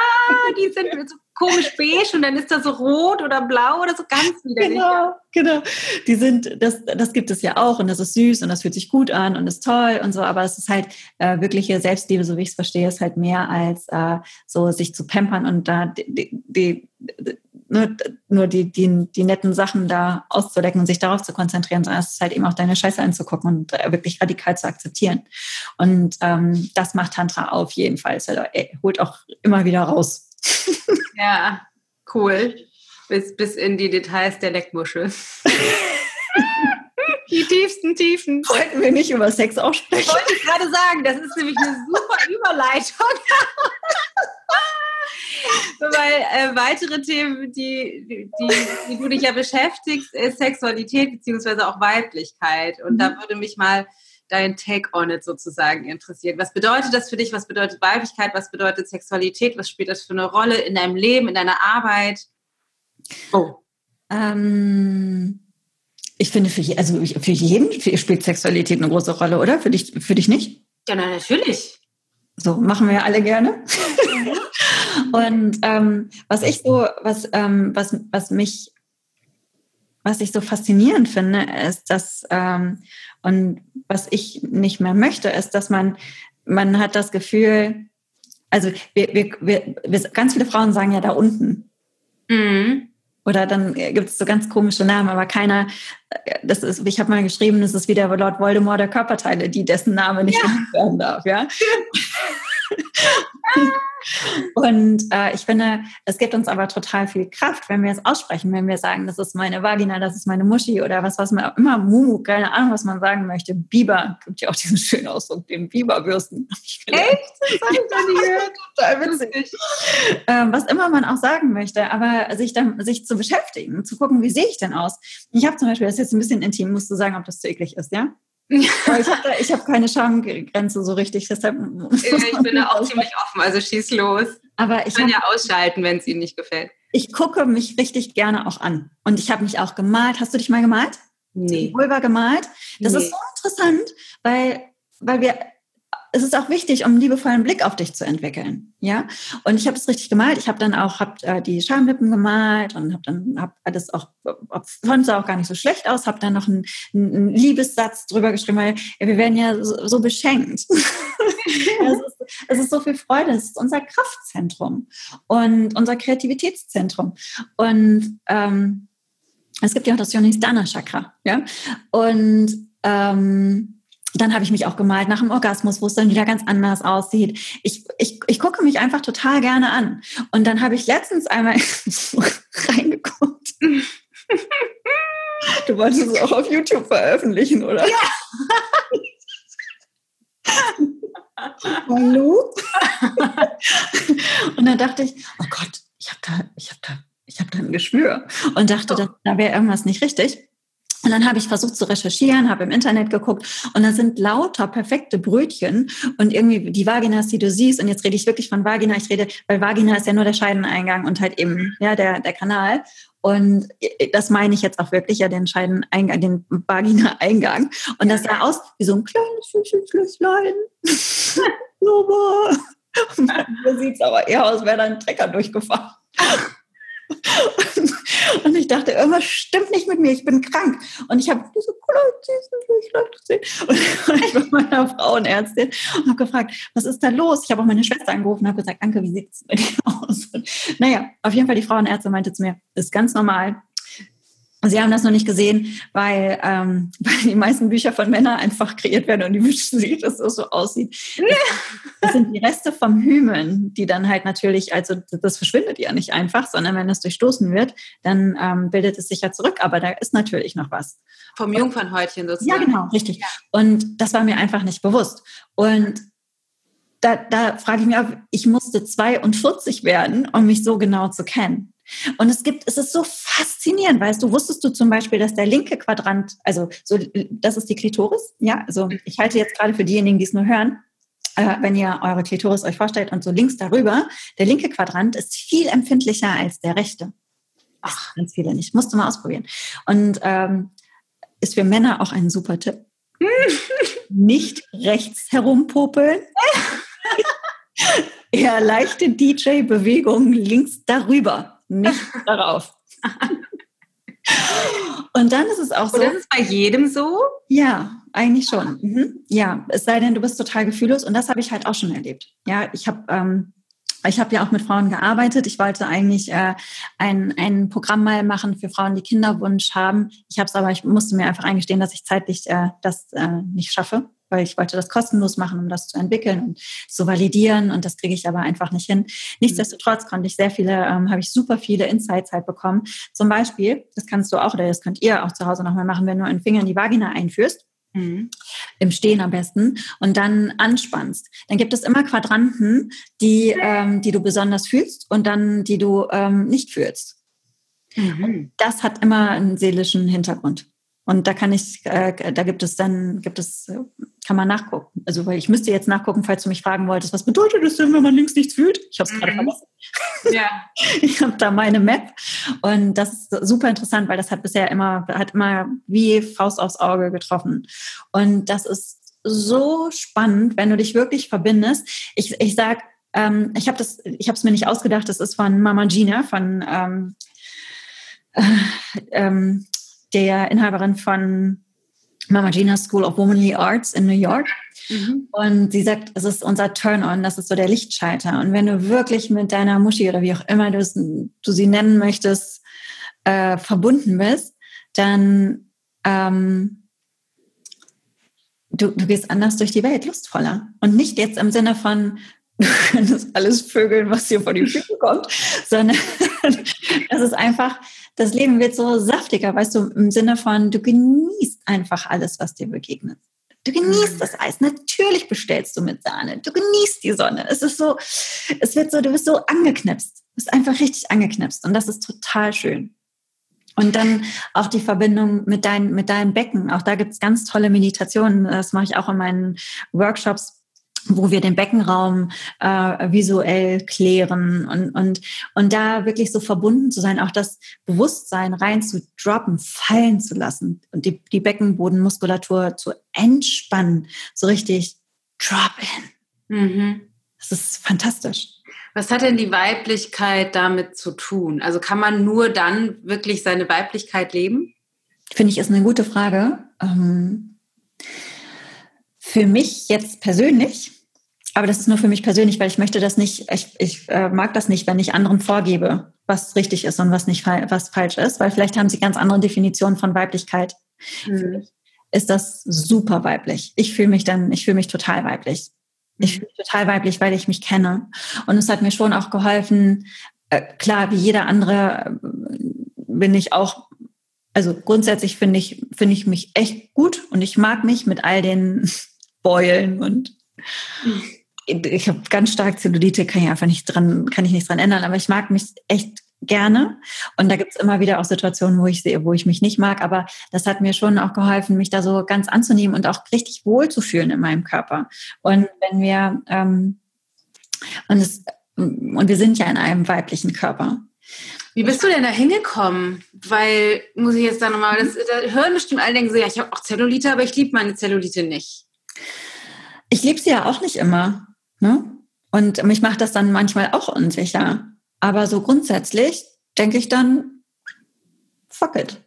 die sind so komisch beige und dann ist da so rot oder blau oder so ganz widerlich. Genau, genau. Die sind, das, das gibt es ja auch und das ist süß und das fühlt sich gut an und ist toll und so, aber es ist halt äh, wirkliche Selbstliebe, so wie ich es verstehe, ist halt mehr als äh, so sich zu pampern und da die, die, die nur, nur die, die, die netten Sachen da auszudecken und sich darauf zu konzentrieren, sondern es ist halt eben auch deine Scheiße anzugucken und äh, wirklich radikal zu akzeptieren. Und ähm, das macht Tantra auf jeden Fall. Es holt auch immer wieder raus. Ja, cool. Bis, bis in die Details der Leckmuschel. die tiefsten Tiefen. Wollten wir nicht über Sex auch sprechen? Wollte ich gerade sagen, das ist nämlich eine super Überleitung. Weil äh, weitere Themen, die, die, die, du dich ja beschäftigst, ist Sexualität beziehungsweise auch Weiblichkeit. Und mhm. da würde mich mal dein Take on it sozusagen interessieren. Was bedeutet das für dich? Was bedeutet Weiblichkeit? Was bedeutet Sexualität? Was spielt das für eine Rolle in deinem Leben, in deiner Arbeit? Oh. Ähm, ich finde, für, je, also für jeden spielt Sexualität eine große Rolle, oder? Für dich, für dich nicht? Ja, na, natürlich. So, machen wir alle gerne. Und ähm, was ich so, was, ähm, was, was mich, was ich so faszinierend finde, ist, dass, ähm, und was ich nicht mehr möchte, ist, dass man, man hat das Gefühl, also wir, wir, wir, wir ganz viele Frauen sagen ja da unten. Mhm. Oder dann gibt es so ganz komische Namen, aber keiner, das ist, ich habe mal geschrieben, das ist wieder Lord Voldemort der Körperteile, die dessen Name nicht ja. werden darf, ja. Und äh, ich finde, es gibt uns aber total viel Kraft, wenn wir es aussprechen, wenn wir sagen, das ist meine Vagina, das ist meine Muschi oder was, was man immer Mumu, keine Ahnung, was man sagen möchte. Biber, gibt ja auch diesen schönen Ausdruck, den Biberbürsten. Echt? Das habe ich noch nie gehört. Total witzig. Ähm, was immer man auch sagen möchte, aber sich dann, sich zu beschäftigen, zu gucken, wie sehe ich denn aus? Ich habe zum Beispiel, das ist jetzt ein bisschen intim, musst du sagen, ob das zu eklig ist, ja? Ich habe hab keine Schamgrenze so richtig, deshalb. ich bin da auch ziemlich offen, also schieß los. Aber ich kann ja ausschalten, wenn es Ihnen nicht gefällt. Ich gucke mich richtig gerne auch an. Und ich habe mich auch gemalt. Hast du dich mal gemalt? Nee. Vulva gemalt. Das nee. ist so interessant, weil, weil wir es ist auch wichtig, um einen liebevollen Blick auf dich zu entwickeln. Ja, und ich habe es richtig gemalt. Ich habe dann auch hab, äh, die Schamlippen gemalt und habe dann hab alles auch, fand sah auch gar nicht so schlecht aus. Habe dann noch einen, einen, Liebessatz drüber geschrieben, weil ja, wir werden ja so, so beschenkt. es, ist, es ist so viel Freude. Es ist unser Kraftzentrum und unser Kreativitätszentrum. Und ähm, es gibt ja auch das Yonisdana Chakra. Ja, und ähm, dann habe ich mich auch gemalt nach dem Orgasmus, wo es dann wieder ganz anders aussieht. Ich, ich, ich gucke mich einfach total gerne an. Und dann habe ich letztens einmal reingeguckt. Du wolltest es auch auf YouTube veröffentlichen, oder? Ja. Hallo? Und dann dachte ich, oh Gott, ich habe da, ich habe da, ich habe da ein Geschwür und dachte, oh. da, da wäre irgendwas nicht richtig. Und dann habe ich versucht zu recherchieren, habe im Internet geguckt und da sind lauter perfekte Brötchen und irgendwie die Vaginas, die du siehst, und jetzt rede ich wirklich von Vagina, ich rede, weil Vagina ist ja nur der Scheideneingang und halt eben ja der, der Kanal. Und das meine ich jetzt auch wirklich, ja, den Scheideneingang, den Vagina-Eingang. Und das sah aus wie so ein kleines Flüsslein. Super. Mir sieht es aber eher aus, wäre da ein Trecker durchgefahren. Und ich dachte, irgendwas stimmt nicht mit mir, ich bin krank. Und ich habe diese gesehen. Und ich war meiner Frauenärztin und habe gefragt, was ist da los? Ich habe auch meine Schwester angerufen und habe gesagt, Anke, wie sieht es bei dir aus? Und naja, auf jeden Fall die Frauenärztin meinte zu mir, ist ganz normal. Sie haben das noch nicht gesehen, weil, ähm, weil die meisten Bücher von Männern einfach kreiert werden und die wünschen sich, dass es so aussieht. Das sind die Reste vom Hymen, die dann halt natürlich, also das verschwindet ja nicht einfach, sondern wenn es durchstoßen wird, dann ähm, bildet es sich ja zurück, aber da ist natürlich noch was. Vom Jungfernhäutchen sozusagen. Ja, genau, richtig. Ja. Und das war mir einfach nicht bewusst. Und da, da frage ich mich auch, ich musste 42 werden, um mich so genau zu kennen. Und es gibt, es ist so faszinierend, weißt du, wusstest du zum Beispiel, dass der linke Quadrant, also so, das ist die Klitoris, ja, also ich halte jetzt gerade für diejenigen, die es nur hören, äh, wenn ihr eure Klitoris euch vorstellt und so links darüber, der linke Quadrant ist viel empfindlicher als der rechte. Ach, ganz viele nicht. Musst du mal ausprobieren. Und ähm, ist für Männer auch ein super Tipp. nicht rechts herumpopeln. Eher leichte DJ-Bewegungen links darüber nicht darauf. Und dann ist es auch so. Und das ist bei jedem so? Ja, eigentlich schon. Mhm. Ja, es sei denn, du bist total gefühllos. Und das habe ich halt auch schon erlebt. Ja, ich habe ähm, ich habe ja auch mit Frauen gearbeitet. Ich wollte eigentlich äh, ein, ein Programm mal machen für Frauen, die Kinderwunsch haben. Ich habe es aber, ich musste mir einfach eingestehen, dass ich zeitlich äh, das äh, nicht schaffe weil ich wollte das kostenlos machen, um das zu entwickeln und zu validieren und das kriege ich aber einfach nicht hin. Nichtsdestotrotz konnte ich sehr viele, ähm, habe ich super viele Insights halt bekommen. Zum Beispiel, das kannst du auch oder das könnt ihr auch zu Hause nochmal machen, wenn du einen Finger in die Vagina einführst. Mhm. Im Stehen am besten und dann anspannst. Dann gibt es immer Quadranten, die, ähm, die du besonders fühlst und dann die du ähm, nicht fühlst. Mhm. Das hat immer einen seelischen Hintergrund. Und da kann ich, äh, da gibt es dann, gibt es, kann man nachgucken. Also weil ich müsste jetzt nachgucken, falls du mich fragen wolltest, was bedeutet das denn, wenn man links nichts fühlt? Ich habe es mhm. gerade vergessen. Ja. Ich habe da meine Map und das ist super interessant, weil das hat bisher immer, hat immer wie Faust aufs Auge getroffen. Und das ist so spannend, wenn du dich wirklich verbindest. Ich, ich sag, ähm, ich habe das, ich habe es mir nicht ausgedacht. Das ist von Mama Gina, von ähm, äh, ähm, der Inhaberin von Mama Gina School of Womanly Arts in New York. Mhm. Und sie sagt, es ist unser Turn-on, das ist so der Lichtschalter. Und wenn du wirklich mit deiner Muschi oder wie auch immer du, du sie nennen möchtest, äh, verbunden bist, dann ähm, du, du gehst anders durch die Welt, lustvoller. Und nicht jetzt im Sinne von, du könntest alles vögeln, was dir vor die Füße kommt, sondern das ist einfach, das Leben wird so saftiger, weißt du, im Sinne von, du genießt einfach alles, was dir begegnet. Du genießt mhm. das Eis. Natürlich bestellst du mit Sahne. Du genießt die Sonne. Es ist so, es wird so, du bist so angeknipst. Du bist einfach richtig angeknipst. Und das ist total schön. Und dann auch die Verbindung mit, dein, mit deinem Becken. Auch da gibt es ganz tolle Meditationen. Das mache ich auch in meinen Workshops wo wir den Beckenraum äh, visuell klären und, und, und da wirklich so verbunden zu sein, auch das Bewusstsein rein zu droppen, fallen zu lassen und die, die Beckenbodenmuskulatur zu entspannen, so richtig drop in. Mhm. Das ist fantastisch. Was hat denn die Weiblichkeit damit zu tun? Also kann man nur dann wirklich seine Weiblichkeit leben? Finde ich, ist eine gute Frage. Ähm, für mich jetzt persönlich, aber das ist nur für mich persönlich, weil ich möchte das nicht, ich, ich äh, mag das nicht, wenn ich anderen vorgebe, was richtig ist und was nicht was falsch ist, weil vielleicht haben sie ganz andere Definitionen von Weiblichkeit. Mhm. Ist das super weiblich? Ich fühle mich dann, ich fühle mich total weiblich. Ich mhm. fühle mich total weiblich, weil ich mich kenne. Und es hat mir schon auch geholfen, äh, klar, wie jeder andere äh, bin ich auch, also grundsätzlich finde ich, finde ich mich echt gut und ich mag mich mit all den Beulen und mhm. Ich habe ganz stark Zellulite, kann ich einfach nicht dran, kann ich nicht dran ändern, aber ich mag mich echt gerne. Und da gibt es immer wieder auch Situationen, wo ich sehe, wo ich mich nicht mag. Aber das hat mir schon auch geholfen, mich da so ganz anzunehmen und auch richtig wohl zu fühlen in meinem Körper. Und wenn wir ähm, und es und wir sind ja in einem weiblichen Körper. Wie bist du denn da hingekommen? Weil, muss ich jetzt da nochmal, das, da hören bestimmt alle denken so, ja, ich habe auch Zellulite, aber ich liebe meine Zellulite nicht. Ich liebe sie ja auch nicht immer. Ne? Und mich macht das dann manchmal auch unsicher. Aber so grundsätzlich denke ich dann, fuck it.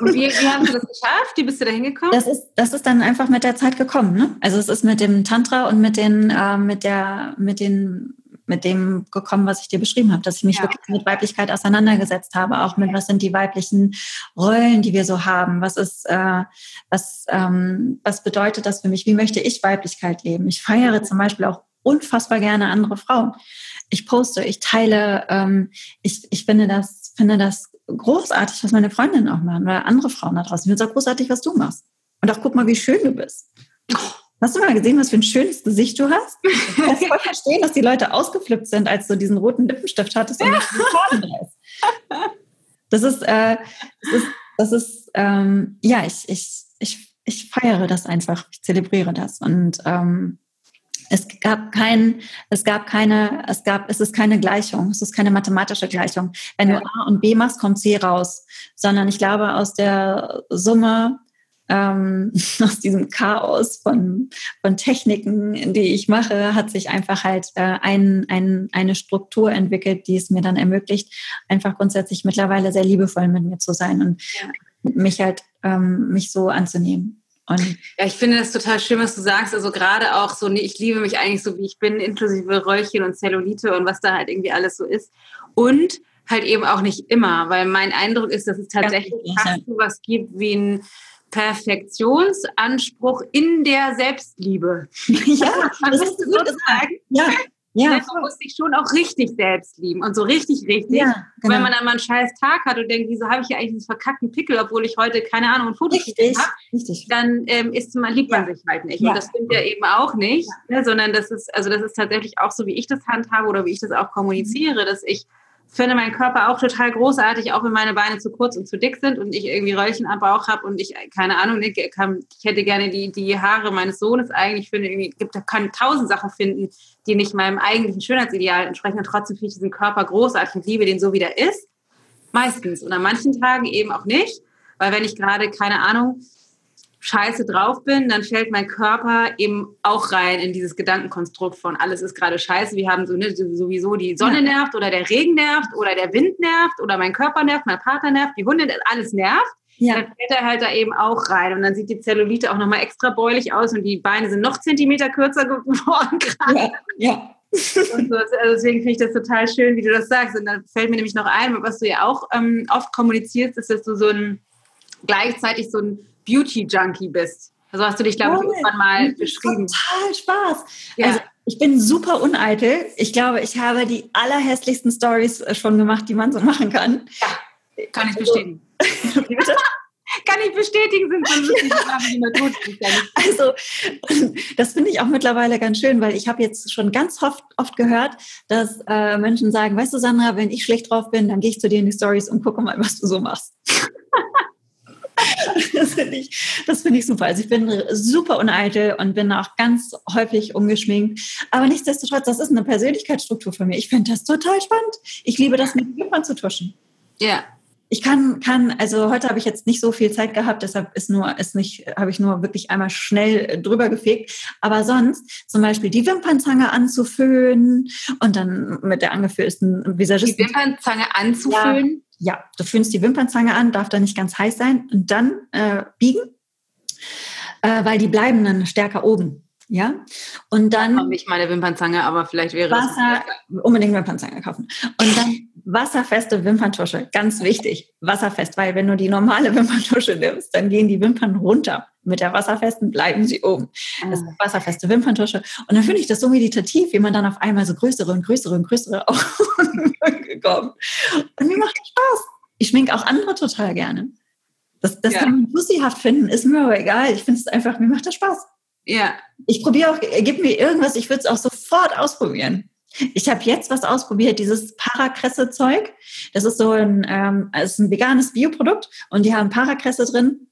Und wie, wie haben Sie das geschafft? Wie bist du da hingekommen? Das ist, das ist dann einfach mit der Zeit gekommen. Ne? Also es ist mit dem Tantra und mit den, äh, mit der, mit den, mit dem gekommen, was ich dir beschrieben habe, dass ich mich ja. wirklich mit Weiblichkeit auseinandergesetzt habe, auch mit was sind die weiblichen Rollen, die wir so haben, was ist, äh, was, ähm, was bedeutet das für mich, wie möchte ich Weiblichkeit leben? Ich feiere zum Beispiel auch unfassbar gerne andere Frauen ich poste, ich teile, ähm, ich, ich finde das, finde das großartig, was meine Freundinnen auch machen oder andere Frauen da draußen. Ich finde es auch großartig, was du machst. Und auch guck mal, wie schön du bist. Hast du mal gesehen, was für ein schönes Gesicht du hast? Ich kann voll verstehen, dass die Leute ausgeflippt sind, als du diesen roten Lippenstift hattest und ist. Das ist, äh, das ist, das ist ähm, ja, ich, ich, ich, ich feiere das einfach, ich zelebriere das. Und ähm, es gab kein, es gab keine, es gab, es ist keine Gleichung, es ist keine mathematische Gleichung. Wenn du A und B machst, kommt C raus. Sondern ich glaube, aus der Summe, ähm, aus diesem Chaos von, von Techniken, die ich mache, hat sich einfach halt äh, ein, ein, eine Struktur entwickelt, die es mir dann ermöglicht, einfach grundsätzlich mittlerweile sehr liebevoll mit mir zu sein und ja. mich halt, ähm, mich so anzunehmen. Und ja, ich finde das total schön, was du sagst. Also gerade auch so, ich liebe mich eigentlich so, wie ich bin, inklusive Röllchen und Zellulite und was da halt irgendwie alles so ist. Und halt eben auch nicht immer, weil mein Eindruck ist, dass es tatsächlich fast so was gibt wie ein Perfektionsanspruch in der Selbstliebe. Ja, das ist gut sagen. Ja, ja, man muss sich schon auch richtig selbst lieben und so richtig, richtig. Ja, genau. Wenn man dann mal einen scheiß Tag hat und denkt, wieso habe ich hier eigentlich diesen verkackten Pickel, obwohl ich heute, keine Ahnung, ein Foto habe, dann ähm, ist man, liebt man sich halt nicht. Ja. Und das stimmt ja eben auch nicht, ne, sondern das ist, also das ist tatsächlich auch so, wie ich das handhabe oder wie ich das auch kommuniziere, dass ich finde meinen Körper auch total großartig, auch wenn meine Beine zu kurz und zu dick sind und ich irgendwie Röllchen am Bauch habe und ich, keine Ahnung, ich, hätte gerne die, die Haare meines Sohnes eigentlich. Ich finde, irgendwie gibt, kann tausend Sachen finden, die nicht meinem eigentlichen Schönheitsideal entsprechen und trotzdem finde ich diesen Körper großartig und liebe den so, wie der ist. Meistens. Und an manchen Tagen eben auch nicht, weil wenn ich gerade, keine Ahnung, scheiße drauf bin, dann fällt mein Körper eben auch rein in dieses Gedankenkonstrukt von alles ist gerade scheiße. Wir haben so, ne, sowieso die Sonne nervt oder der Regen nervt oder der Wind nervt oder mein Körper nervt, mein Partner nervt, die Hunde, alles nervt. Ja. Dann fällt er halt da eben auch rein und dann sieht die Zellulite auch nochmal extra bäulich aus und die Beine sind noch Zentimeter kürzer geworden gerade. Ja, ja. Und so, also deswegen finde ich das total schön, wie du das sagst. Und dann fällt mir nämlich noch ein, was du ja auch ähm, oft kommunizierst, ist, dass du so ein gleichzeitig so ein Beauty-Junkie bist. Also hast du dich, glaube ich, irgendwann mal beschrieben. Total Spaß. Ja. Also ich bin super uneitel. Ich glaube, ich habe die allerhässlichsten Stories äh, schon gemacht, die man so machen kann. Ja, kann ich bestätigen. kann ich bestätigen, sind so die man tut. Also, das finde ich auch mittlerweile ganz schön, weil ich habe jetzt schon ganz oft, oft gehört, dass äh, Menschen sagen, weißt du, Sandra, wenn ich schlecht drauf bin, dann gehe ich zu dir in die Stories und gucke mal, was du so machst. Das finde ich, find ich super. Also ich bin super uneitel und bin auch ganz häufig ungeschminkt. Aber nichtsdestotrotz, das ist eine Persönlichkeitsstruktur für mich. Ich finde das total spannend. Ich liebe das, mit Wimpern zu tuschen. Ja. Ich kann, kann, also heute habe ich jetzt nicht so viel Zeit gehabt, deshalb ist nur, ist nicht, habe ich nur wirklich einmal schnell drüber gefegt. Aber sonst zum Beispiel die Wimpernzange anzuföhnen und dann mit der angefüllten Visagisten. Die Wimpernzange anzuföhnen? Ja, ja, du föhnst die Wimpernzange an, darf da nicht ganz heiß sein und dann äh, biegen, äh, weil die bleiben dann stärker oben. Ja, und dann. Ich habe nicht meine Wimpernzange, aber vielleicht wäre Wasser, es. Unbedingt Wimpernzange kaufen. Und dann wasserfeste Wimperntusche, ganz wichtig, wasserfest, weil wenn du die normale Wimperntusche nimmst, dann gehen die Wimpern runter. Mit der wasserfesten bleiben sie oben. Das ist eine ah. wasserfeste Wimperntusche. Und dann finde ich das so meditativ, wie man dann auf einmal so größere und größere und größere Augen bekommt. Und mir macht das Spaß. Ich schminke auch andere total gerne. Das, das ja. kann man pussyhaft finden, ist mir aber egal. Ich finde es einfach, mir macht das Spaß. Ja. Ich probiere auch, gib mir irgendwas, ich würde es auch sofort ausprobieren. Ich habe jetzt was ausprobiert, dieses Parakresse-Zeug. Das ist so ein, ähm, ist ein veganes Bioprodukt und die haben Parakresse drin.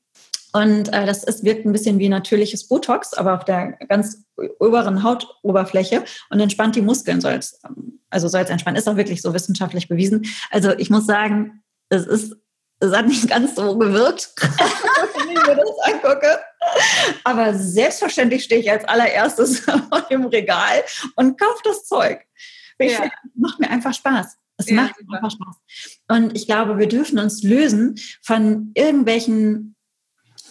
Und äh, das ist, wirkt ein bisschen wie natürliches Botox, aber auf der ganz oberen Hautoberfläche und entspannt die Muskeln, soll es, also soll es entspannen. Ist auch wirklich so wissenschaftlich bewiesen. Also ich muss sagen, es ist es hat nicht ganz so gewirkt, wenn ich mir das angucke. Aber selbstverständlich stehe ich als allererstes im Regal und kaufe das Zeug. Ja. Find, macht mir einfach Spaß. Es ja, macht super. einfach Spaß. Und ich glaube, wir dürfen uns lösen von irgendwelchen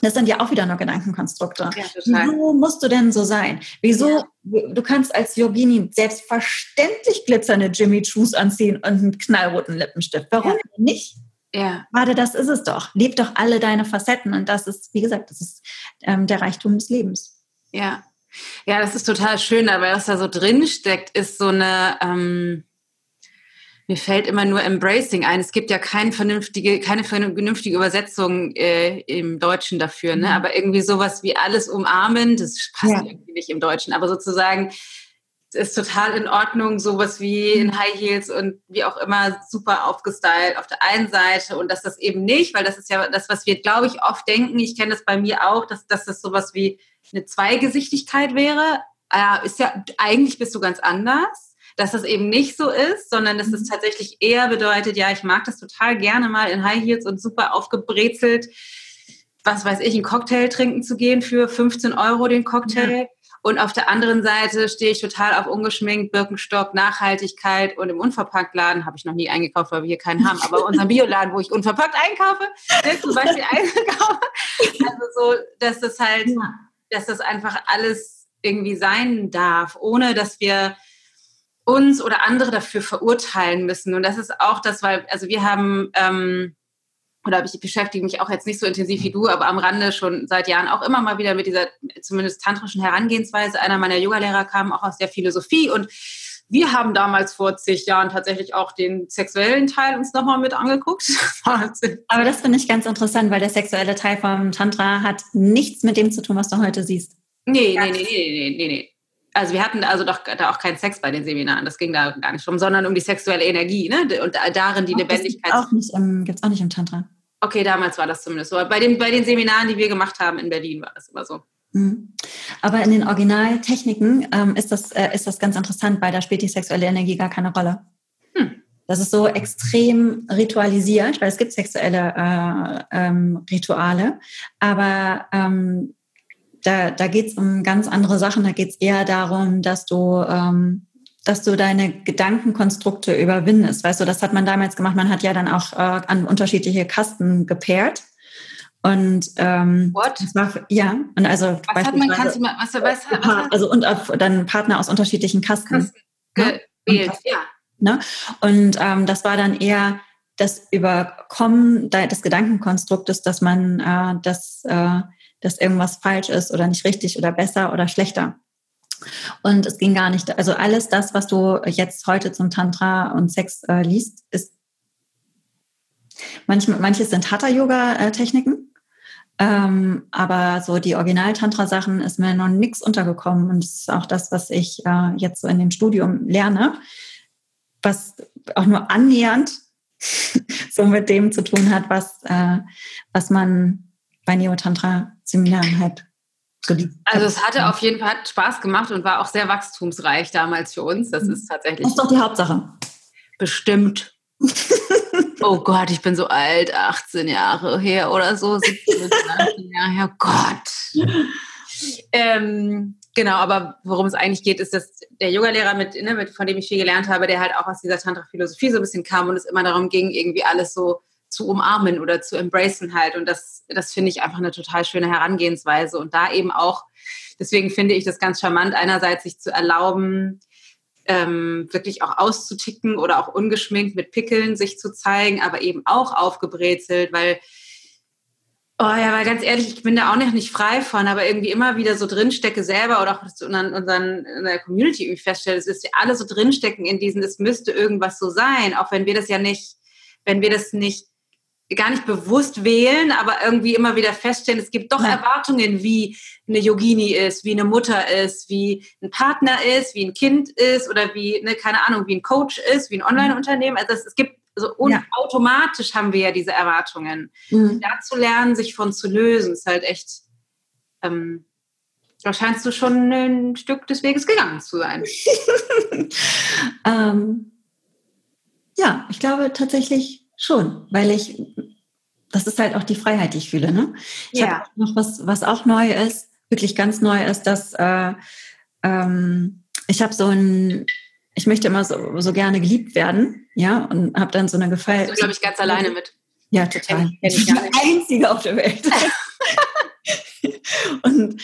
das sind ja auch wieder nur Gedankenkonstrukte. Ja, Wieso musst du denn so sein? Wieso? Ja. Du kannst als Yogini selbstverständlich glitzernde Jimmy Choos anziehen und einen knallroten Lippenstift. Warum ja. nicht? Ja. Gerade das ist es doch. Leb doch alle deine Facetten und das ist, wie gesagt, das ist ähm, der Reichtum des Lebens. Ja. Ja, das ist total schön, aber was da so drin steckt, ist so eine, ähm, mir fällt immer nur Embracing ein. Es gibt ja keine vernünftige, keine vernünftige Übersetzung äh, im Deutschen dafür, ne? Mhm. Aber irgendwie sowas wie alles umarmen, das passt ja. irgendwie nicht im Deutschen, aber sozusagen ist total in Ordnung, sowas wie in High Heels und wie auch immer super aufgestylt auf der einen Seite und dass das eben nicht, weil das ist ja das, was wir, glaube ich, oft denken, ich kenne das bei mir auch, dass, dass das sowas wie eine Zweigesichtigkeit wäre. Äh, ist ja, eigentlich bist du ganz anders, dass das eben nicht so ist, sondern dass es mhm. tatsächlich eher bedeutet, ja, ich mag das total gerne mal in High Heels und super aufgebrezelt, was weiß ich, einen Cocktail trinken zu gehen für 15 Euro den Cocktail. Ja und auf der anderen Seite stehe ich total auf ungeschminkt, Birkenstock, Nachhaltigkeit und im Unverpacktladen habe ich noch nie eingekauft, weil wir hier keinen haben. Aber unser Bioladen, wo ich unverpackt einkaufe, ist zum Beispiel eingekauft. Also so, dass das halt, dass das einfach alles irgendwie sein darf, ohne dass wir uns oder andere dafür verurteilen müssen. Und das ist auch das, weil, also wir haben ähm, oder ich beschäftige mich auch jetzt nicht so intensiv wie du, aber am Rande schon seit Jahren auch immer mal wieder mit dieser zumindest tantrischen Herangehensweise. Einer meiner Yogalehrer kam auch aus der Philosophie und wir haben damals vor zig Jahren tatsächlich auch den sexuellen Teil uns nochmal mit angeguckt. aber das finde ich ganz interessant, weil der sexuelle Teil vom Tantra hat nichts mit dem zu tun, was du heute siehst. Nee, nee, nee, nee, nee, nee. Also wir hatten also doch da auch keinen Sex bei den Seminaren, das ging da gar nicht drum, sondern um die sexuelle Energie ne? und darin die Lebendigkeit. Gibt es auch nicht im Tantra. Okay, damals war das zumindest so. Bei den, bei den Seminaren, die wir gemacht haben in Berlin, war das immer so. Mhm. Aber in den Originaltechniken ähm, ist, das, äh, ist das ganz interessant, weil da spielt die sexuelle Energie gar keine Rolle. Hm. Das ist so extrem ritualisiert, weil es gibt sexuelle äh, ähm, Rituale, aber ähm, da, da geht es um ganz andere Sachen. Da geht es eher darum, dass du ähm, dass du deine Gedankenkonstrukte überwindest. Weißt du, das hat man damals gemacht. Man hat ja dann auch äh, an unterschiedliche Kasten gepaart. Und ähm, What? War, ja, und also was hat man, kannst du mal, was, was, was, also und dann Partner aus unterschiedlichen Kasten. Kasten ne? gewählt, und, ja. Ne? Und ähm, das war dann eher das Überkommen des Gedankenkonstruktes, dass man äh, dass, äh, dass irgendwas falsch ist oder nicht richtig oder besser oder schlechter. Und es ging gar nicht, also alles das, was du jetzt heute zum Tantra und Sex äh, liest, ist, manch, manches sind Hatha-Yoga-Techniken, ähm, aber so die Original-Tantra-Sachen ist mir noch nichts untergekommen. Und das ist auch das, was ich äh, jetzt so in dem Studium lerne, was auch nur annähernd so mit dem zu tun hat, was, äh, was man bei Neo-Tantra-Seminaren halt also es hatte auf jeden Fall Spaß gemacht und war auch sehr wachstumsreich damals für uns. Das ist tatsächlich. Das ist doch die Hauptsache. Bestimmt. oh Gott, ich bin so alt, 18 Jahre her oder so, 17, 18 Jahre her, Gott. Ähm, genau, aber worum es eigentlich geht, ist, dass der Yogalehrer, mit, ne, mit, von dem ich viel gelernt habe, der halt auch aus dieser Tantra-Philosophie so ein bisschen kam und es immer darum ging, irgendwie alles so zu umarmen oder zu embracen halt. Und das, das finde ich einfach eine total schöne Herangehensweise. Und da eben auch, deswegen finde ich das ganz charmant, einerseits sich zu erlauben, ähm, wirklich auch auszuticken oder auch ungeschminkt mit Pickeln sich zu zeigen, aber eben auch aufgebrezelt, weil Oh ja, weil ganz ehrlich, ich bin da auch noch nicht frei von, aber irgendwie immer wieder so drinstecke selber oder auch in unseren, in der Community irgendwie feststelle, es ist ja alle so drinstecken in diesen, es müsste irgendwas so sein, auch wenn wir das ja nicht, wenn wir das nicht gar nicht bewusst wählen, aber irgendwie immer wieder feststellen, es gibt doch ja. Erwartungen, wie eine Yogini ist, wie eine Mutter ist, wie ein Partner ist, wie ein Kind ist oder wie, ne, keine Ahnung, wie ein Coach ist, wie ein Online-Unternehmen. Also es, es gibt so also ja. automatisch haben wir ja diese Erwartungen. Mhm. Da zu lernen, sich von zu lösen, ist halt echt, ähm, da scheinst du schon ein Stück des Weges gegangen zu sein. ähm, ja, ich glaube tatsächlich schon, weil ich, das ist halt auch die Freiheit, die ich fühle. Ne? Ich ja. habe noch was, was auch neu ist, wirklich ganz neu ist, dass äh, ähm, ich habe so ein, ich möchte immer so, so gerne geliebt werden, ja, und habe dann so eine Gefallen. Du glaube ich ganz alleine mit. Ja, total. Ich, ich die einzige auf der Welt. und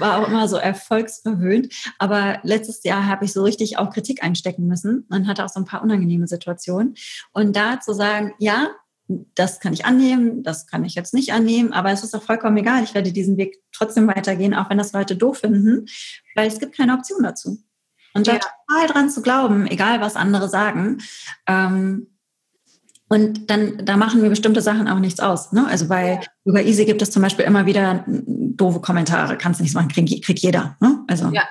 war auch immer so erfolgsverwöhnt. Aber letztes Jahr habe ich so richtig auch Kritik einstecken müssen und hatte auch so ein paar unangenehme Situationen. Und da zu sagen, ja, das kann ich annehmen, das kann ich jetzt nicht annehmen, aber es ist auch vollkommen egal. Ich werde diesen Weg trotzdem weitergehen, auch wenn das Leute doof finden, weil es gibt keine Option dazu. Und da ja. total dran zu glauben, egal was andere sagen, ähm, und dann, da machen mir bestimmte Sachen auch nichts aus. Ne? Also bei über Easy gibt es zum Beispiel immer wieder doofe Kommentare. Kannst nichts machen, kriegt, kriegt jeder. Ne? Also ja.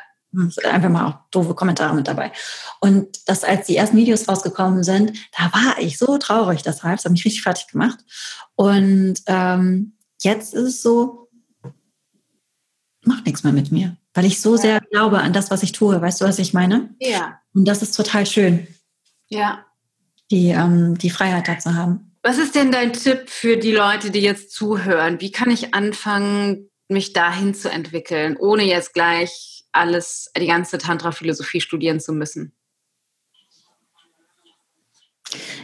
einfach mal auch doofe Kommentare mit dabei. Und das, als die ersten Videos rausgekommen sind, da war ich so traurig deshalb. Das hat mich richtig fertig gemacht. Und ähm, jetzt ist es so, macht nichts mehr mit mir, weil ich so ja. sehr glaube an das, was ich tue. Weißt du, was ich meine? Ja. Und das ist total schön. Ja die, ähm, die Freiheit dazu haben. Was ist denn dein Tipp für die Leute, die jetzt zuhören? Wie kann ich anfangen, mich dahin zu entwickeln, ohne jetzt gleich alles, die ganze Tantra-Philosophie studieren zu müssen?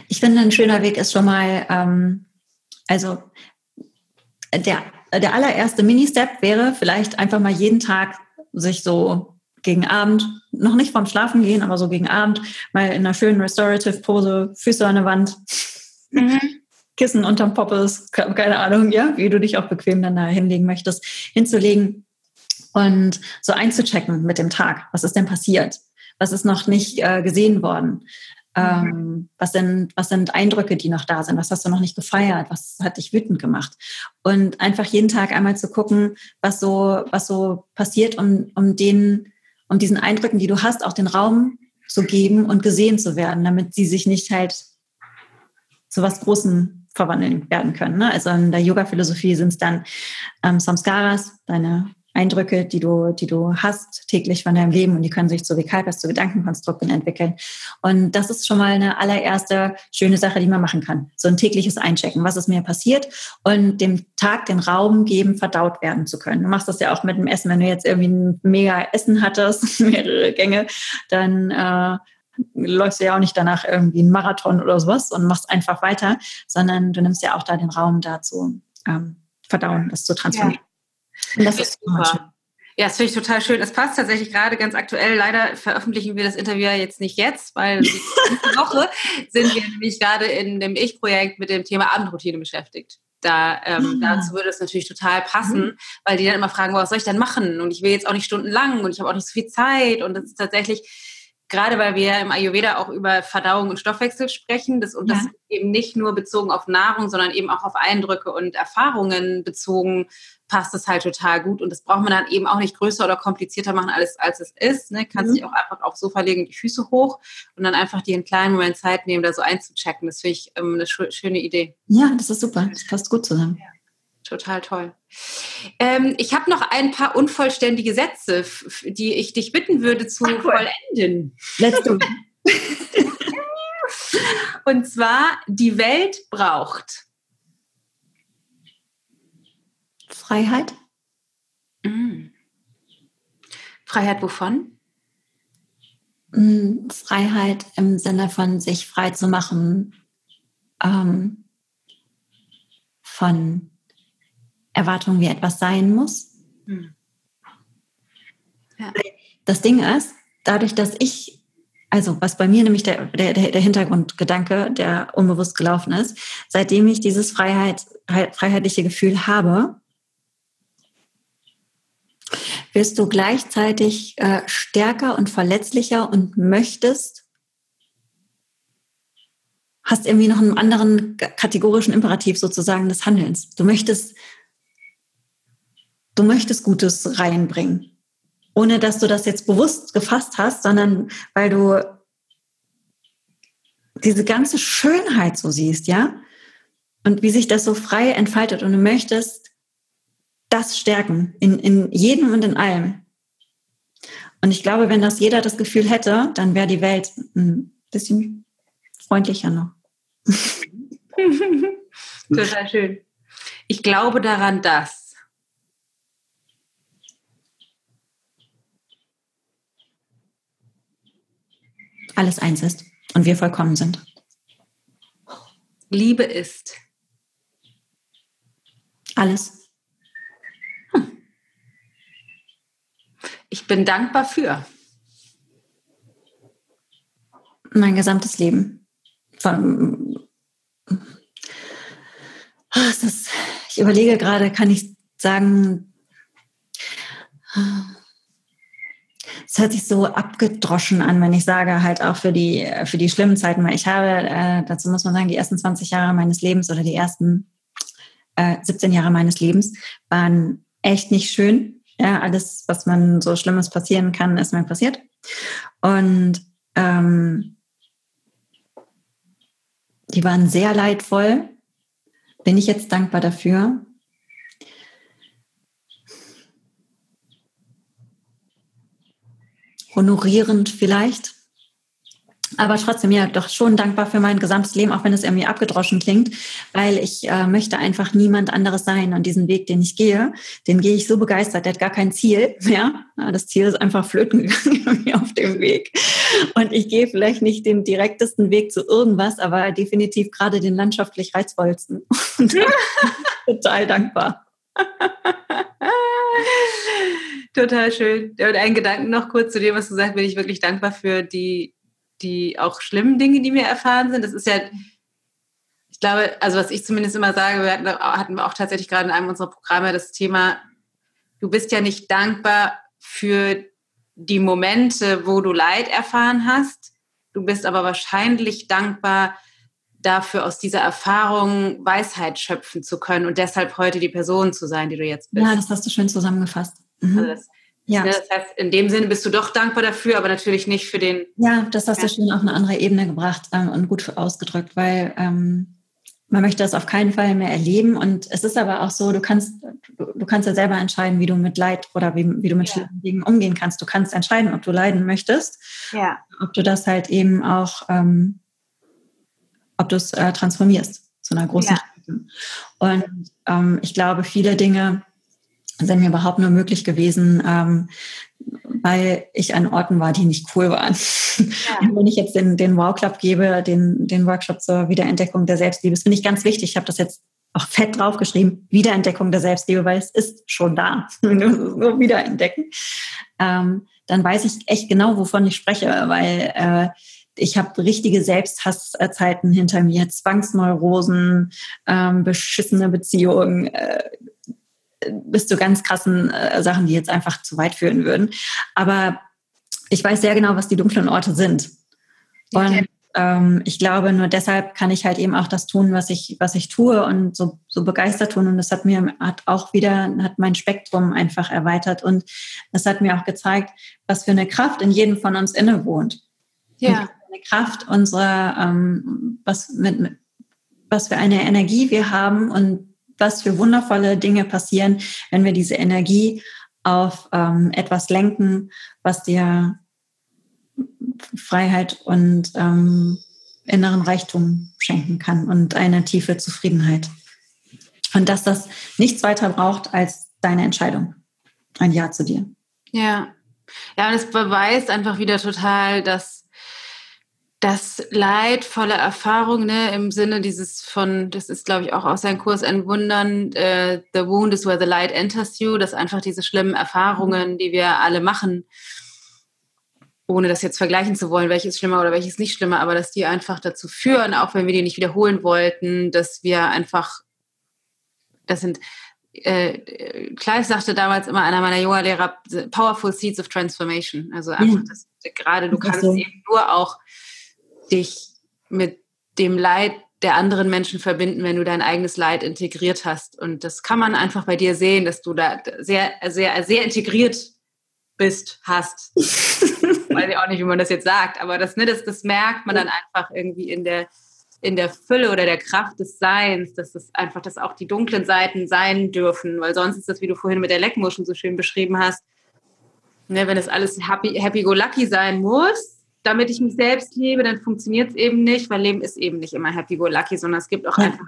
Ich finde, ein schöner Weg ist schon mal, ähm, also der, der allererste Mini-Step wäre vielleicht einfach mal jeden Tag sich so gegen Abend, noch nicht vorm Schlafen gehen, aber so gegen Abend, mal in einer schönen Restorative Pose, Füße an der Wand, mhm. Kissen unterm Poppes, keine Ahnung, ja, wie du dich auch bequem dann da hinlegen möchtest, hinzulegen und so einzuchecken mit dem Tag. Was ist denn passiert? Was ist noch nicht äh, gesehen worden? Ähm, was, sind, was sind Eindrücke, die noch da sind? Was hast du noch nicht gefeiert? Was hat dich wütend gemacht? Und einfach jeden Tag einmal zu gucken, was so, was so passiert, um, um den um diesen Eindrücken, die du hast, auch den Raum zu geben und gesehen zu werden, damit sie sich nicht halt zu was Großem verwandeln werden können. Ne? Also in der Yoga-Philosophie sind es dann ähm, Samskaras, deine Eindrücke, die du, die du hast täglich von deinem Leben und die können sich zu Vikalpas, zu Gedankenkonstrukten entwickeln. Und das ist schon mal eine allererste schöne Sache, die man machen kann. So ein tägliches Einchecken, was ist mir passiert und dem Tag den Raum geben, verdaut werden zu können. Du machst das ja auch mit dem Essen, wenn du jetzt irgendwie ein mega Essen hattest, mehrere Gänge, dann äh, läufst du ja auch nicht danach irgendwie einen Marathon oder sowas und machst einfach weiter, sondern du nimmst ja auch da den Raum dazu ähm, verdauen, das zu transformieren. Ja. Und das ist super. Ja, das finde ich total schön. Es passt tatsächlich gerade ganz aktuell. Leider veröffentlichen wir das Interview jetzt nicht jetzt, weil die Woche sind wir nämlich gerade in dem Ich-Projekt mit dem Thema Abendroutine beschäftigt. Da, ähm, ah. Dazu würde es natürlich total passen, mhm. weil die dann immer fragen, was soll ich denn machen? Und ich will jetzt auch nicht stundenlang und ich habe auch nicht so viel Zeit. Und das ist tatsächlich, gerade weil wir im Ayurveda auch über Verdauung und Stoffwechsel sprechen, das, und ja. das eben nicht nur bezogen auf Nahrung, sondern eben auch auf Eindrücke und Erfahrungen bezogen, passt es halt total gut. Und das braucht man dann eben auch nicht größer oder komplizierter machen, als, als es ist. Ne? Kannst mhm. dich auch einfach aufs Sofa legen, die Füße hoch und dann einfach dir einen kleinen Moment Zeit nehmen, da so einzuchecken. Das finde ich ähm, eine sch schöne Idee. Ja, das ist super. Das passt gut zusammen. Ja. Total toll. Ähm, ich habe noch ein paar unvollständige Sätze, die ich dich bitten würde zu Ach, cool. vollenden. Let's do Und zwar, die Welt braucht. Freiheit. Mm. Freiheit wovon? Mm, Freiheit im Sinne von sich frei zu machen ähm, von Erwartungen, wie etwas sein muss. Hm. Ja. Das Ding ist, dadurch, dass ich, also was bei mir nämlich der, der, der Hintergrundgedanke, der unbewusst gelaufen ist, seitdem ich dieses Freiheit, freiheitliche Gefühl habe, wirst du gleichzeitig äh, stärker und verletzlicher und möchtest, hast irgendwie noch einen anderen kategorischen Imperativ sozusagen des Handelns. Du möchtest, du möchtest Gutes reinbringen, ohne dass du das jetzt bewusst gefasst hast, sondern weil du diese ganze Schönheit so siehst, ja? Und wie sich das so frei entfaltet und du möchtest das stärken, in, in jedem und in allem. Und ich glaube, wenn das jeder das Gefühl hätte, dann wäre die Welt ein bisschen freundlicher noch. Total schön. Ich glaube daran, dass alles eins ist und wir vollkommen sind. Liebe ist alles. Ich bin dankbar für. Mein gesamtes Leben. Von, ah, ist, ich überlege gerade, kann ich sagen, hört sich so abgedroschen an, wenn ich sage, halt auch für die, für die schlimmen Zeiten, weil ich habe, äh, dazu muss man sagen, die ersten 20 Jahre meines Lebens oder die ersten äh, 17 Jahre meines Lebens waren echt nicht schön. Ja, alles, was man so Schlimmes passieren kann, ist mir passiert. Und ähm, die waren sehr leidvoll. Bin ich jetzt dankbar dafür? Honorierend vielleicht aber trotzdem ja doch schon dankbar für mein gesamtes Leben, auch wenn es irgendwie abgedroschen klingt, weil ich äh, möchte einfach niemand anderes sein. Und diesen Weg, den ich gehe, den gehe ich so begeistert, der hat gar kein Ziel mehr. Das Ziel ist einfach flöten gegangen auf dem Weg. Und ich gehe vielleicht nicht den direktesten Weg zu irgendwas, aber definitiv gerade den landschaftlich reizvollsten. Und total dankbar. Total schön. Und einen Gedanken noch kurz zu dem, was du sagst, bin ich wirklich dankbar für die die auch schlimmen Dinge, die mir erfahren sind. Das ist ja, ich glaube, also was ich zumindest immer sage, wir hatten, hatten wir auch tatsächlich gerade in einem unserer Programme das Thema, du bist ja nicht dankbar für die Momente, wo du Leid erfahren hast. Du bist aber wahrscheinlich dankbar dafür, aus dieser Erfahrung Weisheit schöpfen zu können und deshalb heute die Person zu sein, die du jetzt bist. Ja, das hast du schön zusammengefasst. Mhm. Also das, ja. Ne, das heißt, in dem Sinne bist du doch dankbar dafür, aber natürlich nicht für den. Ja, das hast du schon auf eine andere Ebene gebracht ähm, und gut ausgedrückt, weil ähm, man möchte das auf keinen Fall mehr erleben. Und es ist aber auch so, du kannst, du, du kannst ja selber entscheiden, wie du mit Leid oder wie, wie du mit ja. schlimmen Dingen umgehen kannst. Du kannst entscheiden, ob du leiden möchtest, ja. ob du das halt eben auch, ähm, ob du es äh, transformierst zu einer großen ja. Und ähm, ich glaube, viele Dinge sind mir überhaupt nur möglich gewesen, ähm, weil ich an Orten war, die nicht cool waren. Ja. Wenn ich jetzt den, den Wow Club gebe, den, den Workshop zur Wiederentdeckung der Selbstliebe, das finde ich ganz wichtig. Ich habe das jetzt auch fett draufgeschrieben, Wiederentdeckung der Selbstliebe, weil es ist schon da. Wenn du es nur wiederentdecken, ähm, dann weiß ich echt genau, wovon ich spreche, weil äh, ich habe richtige Selbsthasszeiten hinter mir, Zwangsneurosen, ähm, beschissene Beziehungen, äh, bis zu ganz krassen äh, Sachen, die jetzt einfach zu weit führen würden. Aber ich weiß sehr genau, was die dunklen Orte sind. Okay. Und ähm, ich glaube, nur deshalb kann ich halt eben auch das tun, was ich, was ich tue und so, so begeistert tun. Und das hat mir hat auch wieder, hat mein Spektrum einfach erweitert. Und das hat mir auch gezeigt, was für eine Kraft in jedem von uns inne wohnt. Ja. Eine Kraft unserer, ähm, was mit, mit, was für eine Energie wir haben und was für wundervolle Dinge passieren, wenn wir diese Energie auf ähm, etwas lenken, was dir Freiheit und ähm, inneren Reichtum schenken kann und eine tiefe Zufriedenheit. Und dass das nichts weiter braucht als deine Entscheidung. Ein Ja zu dir. Ja. Ja, und es beweist einfach wieder total, dass das leidvolle Erfahrung, ne, im Sinne dieses von, das ist, glaube ich, auch aus seinem Kurs ein Wundern, äh, the wound is where the light enters you, dass einfach diese schlimmen Erfahrungen, die wir alle machen, ohne das jetzt vergleichen zu wollen, welches schlimmer oder welches nicht schlimmer, aber dass die einfach dazu führen, auch wenn wir die nicht wiederholen wollten, dass wir einfach, das sind, äh, Clive sagte damals immer einer meiner Yoga-Lehrer, powerful seeds of transformation. Also einfach, mhm. dass gerade du kannst so. eben nur auch dich mit dem Leid der anderen Menschen verbinden, wenn du dein eigenes Leid integriert hast. Und das kann man einfach bei dir sehen, dass du da sehr, sehr, sehr integriert bist, hast. Weiß ich auch nicht, wie man das jetzt sagt, aber das, ne, das, das merkt man dann einfach irgendwie in der, in der Fülle oder der Kraft des Seins, dass es einfach, dass auch die dunklen Seiten sein dürfen, weil sonst ist das, wie du vorhin mit der Leckmuschel so schön beschrieben hast, ne, wenn es alles happy, happy go lucky sein muss, damit ich mich selbst liebe, dann funktioniert es eben nicht, weil Leben ist eben nicht immer happy go lucky, sondern es gibt auch ja. einfach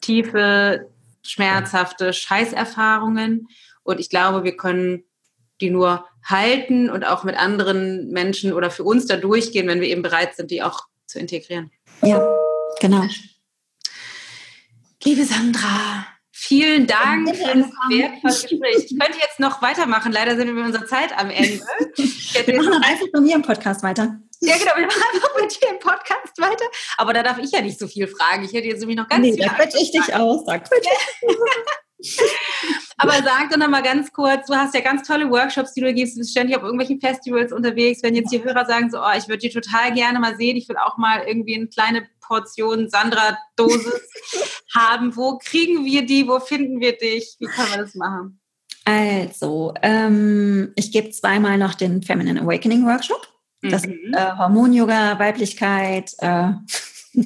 tiefe, schmerzhafte Scheißerfahrungen und ich glaube, wir können die nur halten und auch mit anderen Menschen oder für uns da durchgehen, wenn wir eben bereit sind, die auch zu integrieren. Ja, genau. Liebe Sandra, vielen Dank für das wertvolle Gespräch. Ich könnte jetzt noch weitermachen. Leider sind wir mit unserer Zeit am Ende. wir machen dann einfach bei mir im Podcast weiter. Ja, genau, wir machen einfach mit dir im Podcast weiter. Aber da darf ich ja nicht so viel fragen. Ich hätte jetzt nämlich noch ganz nee, viel. Da quetsche ich dich aus. Da quetsche ich Aber sag doch noch mal ganz kurz, du hast ja ganz tolle Workshops, die du gibst, du bist ständig auf irgendwelchen Festivals unterwegs. Wenn jetzt die Hörer sagen so, oh, ich würde die total gerne mal sehen, ich will auch mal irgendwie eine kleine Portion Sandra-Dosis haben. Wo kriegen wir die? Wo finden wir dich? Wie können wir das machen? Also, ähm, ich gebe zweimal noch den Feminine Awakening Workshop. Das mhm. äh, Hormon-Yoga, Weiblichkeit, äh,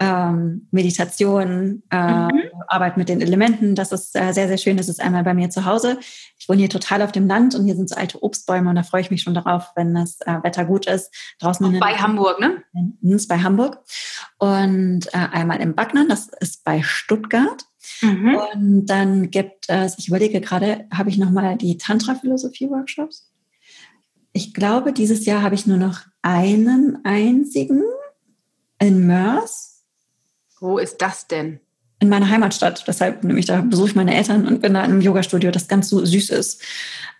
ähm, Meditation, äh, mhm. Arbeit mit den Elementen. Das ist äh, sehr, sehr schön. Das ist einmal bei mir zu Hause. Ich wohne hier total auf dem Land und hier sind so alte Obstbäume und da freue ich mich schon darauf, wenn das äh, Wetter gut ist. Draußen bei Hamburg, ne? Ist bei Hamburg. Und äh, einmal im Backnern, das ist bei Stuttgart. Mhm. Und dann gibt es, ich überlege gerade, habe ich nochmal die Tantra-Philosophie-Workshops? Ich glaube, dieses Jahr habe ich nur noch einen einzigen in Mörs. Wo ist das denn? In meiner Heimatstadt. Deshalb nämlich da besuche ich meine Eltern und bin da in einem Yoga-Studio, das ganz so süß ist.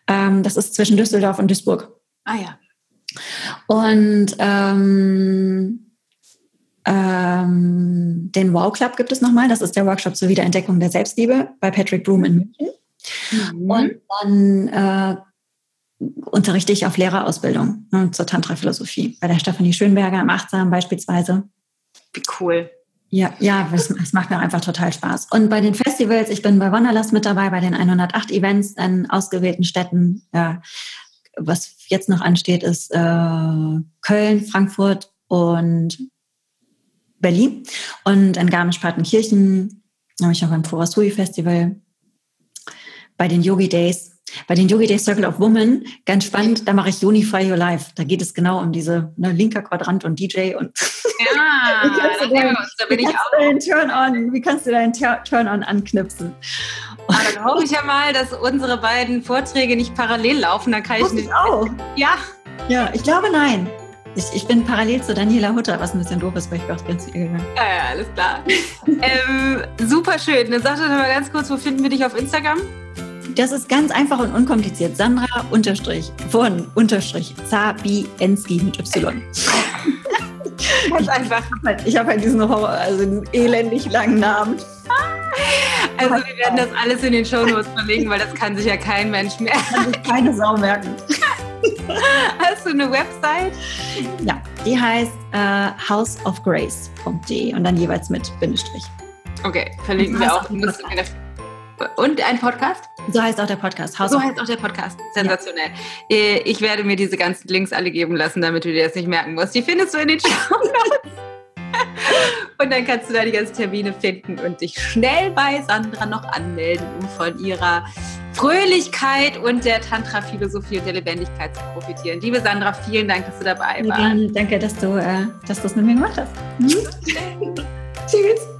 Ähm, das ist zwischen Düsseldorf und Duisburg. Ah ja. Und ähm, ähm, den Wow Club gibt es nochmal. Das ist der Workshop zur Wiederentdeckung der Selbstliebe bei Patrick Broom in München. Mhm. Und dann äh, unterrichte ich auf Lehrerausbildung ne, zur Tantra-Philosophie bei der Stefanie Schönberger im Achtsam beispielsweise. Wie cool. Ja, ja, es, es, macht mir einfach total Spaß. Und bei den Festivals, ich bin bei Wanderlust mit dabei, bei den 108 Events in ausgewählten Städten. Ja, was jetzt noch ansteht, ist äh, Köln, Frankfurt und Berlin. Und in Garmisch-Partenkirchen habe ich auch beim Purasui Festival, bei den Yogi Days bei den Yogi Day Circle of Women, ganz spannend, da mache ich Unify Your Life. Da geht es genau um diese ne, linker Quadrant und DJ und ja, wie kannst du dein, da bin ich auch. Turn-on, wie kannst du deinen Turn-on anknipsen? Aber dann hoffe ich ja mal, dass unsere beiden Vorträge nicht parallel laufen. Dann kann ich nicht. auch. Ja. Ja, ich glaube nein. Ich, ich, bin parallel zu Daniela Hutter, was ein bisschen doof ist, weil ich auch ganz viel gegangen. Ja, ja, alles klar. ähm, super schön. Dann sag doch mal ganz kurz, wo finden wir dich auf Instagram? Das ist ganz einfach und unkompliziert. Sandra unterstrich von unterstrich Zabienski mit Y. Ganz einfach. Halt, ich habe halt diesen Horror, also diesen elendig langen Namen. Also wir werden das alles in den Show Notes verlinken, weil das kann sich ja kein Mensch mehr. Kann sich keine Sau merken. Hast du eine Website? Ja, die heißt äh, houseofgrace.de und dann jeweils mit Bindestrich. Okay, verlinken wir auch. Und ein Podcast? So heißt auch der Podcast. House so heißt auch der Podcast. Sensationell. Ja. Äh, ich werde mir diese ganzen Links alle geben lassen, damit du dir das nicht merken musst. Die findest du in den Show Notes. und dann kannst du da die ganzen Termine finden und dich schnell bei Sandra noch anmelden, um von ihrer Fröhlichkeit und der Tantra-Philosophie und der Lebendigkeit zu profitieren. Liebe Sandra, vielen Dank, dass du dabei warst. Danke, dass du äh, dass es mit mir gemacht hast. Mhm. Tschüss.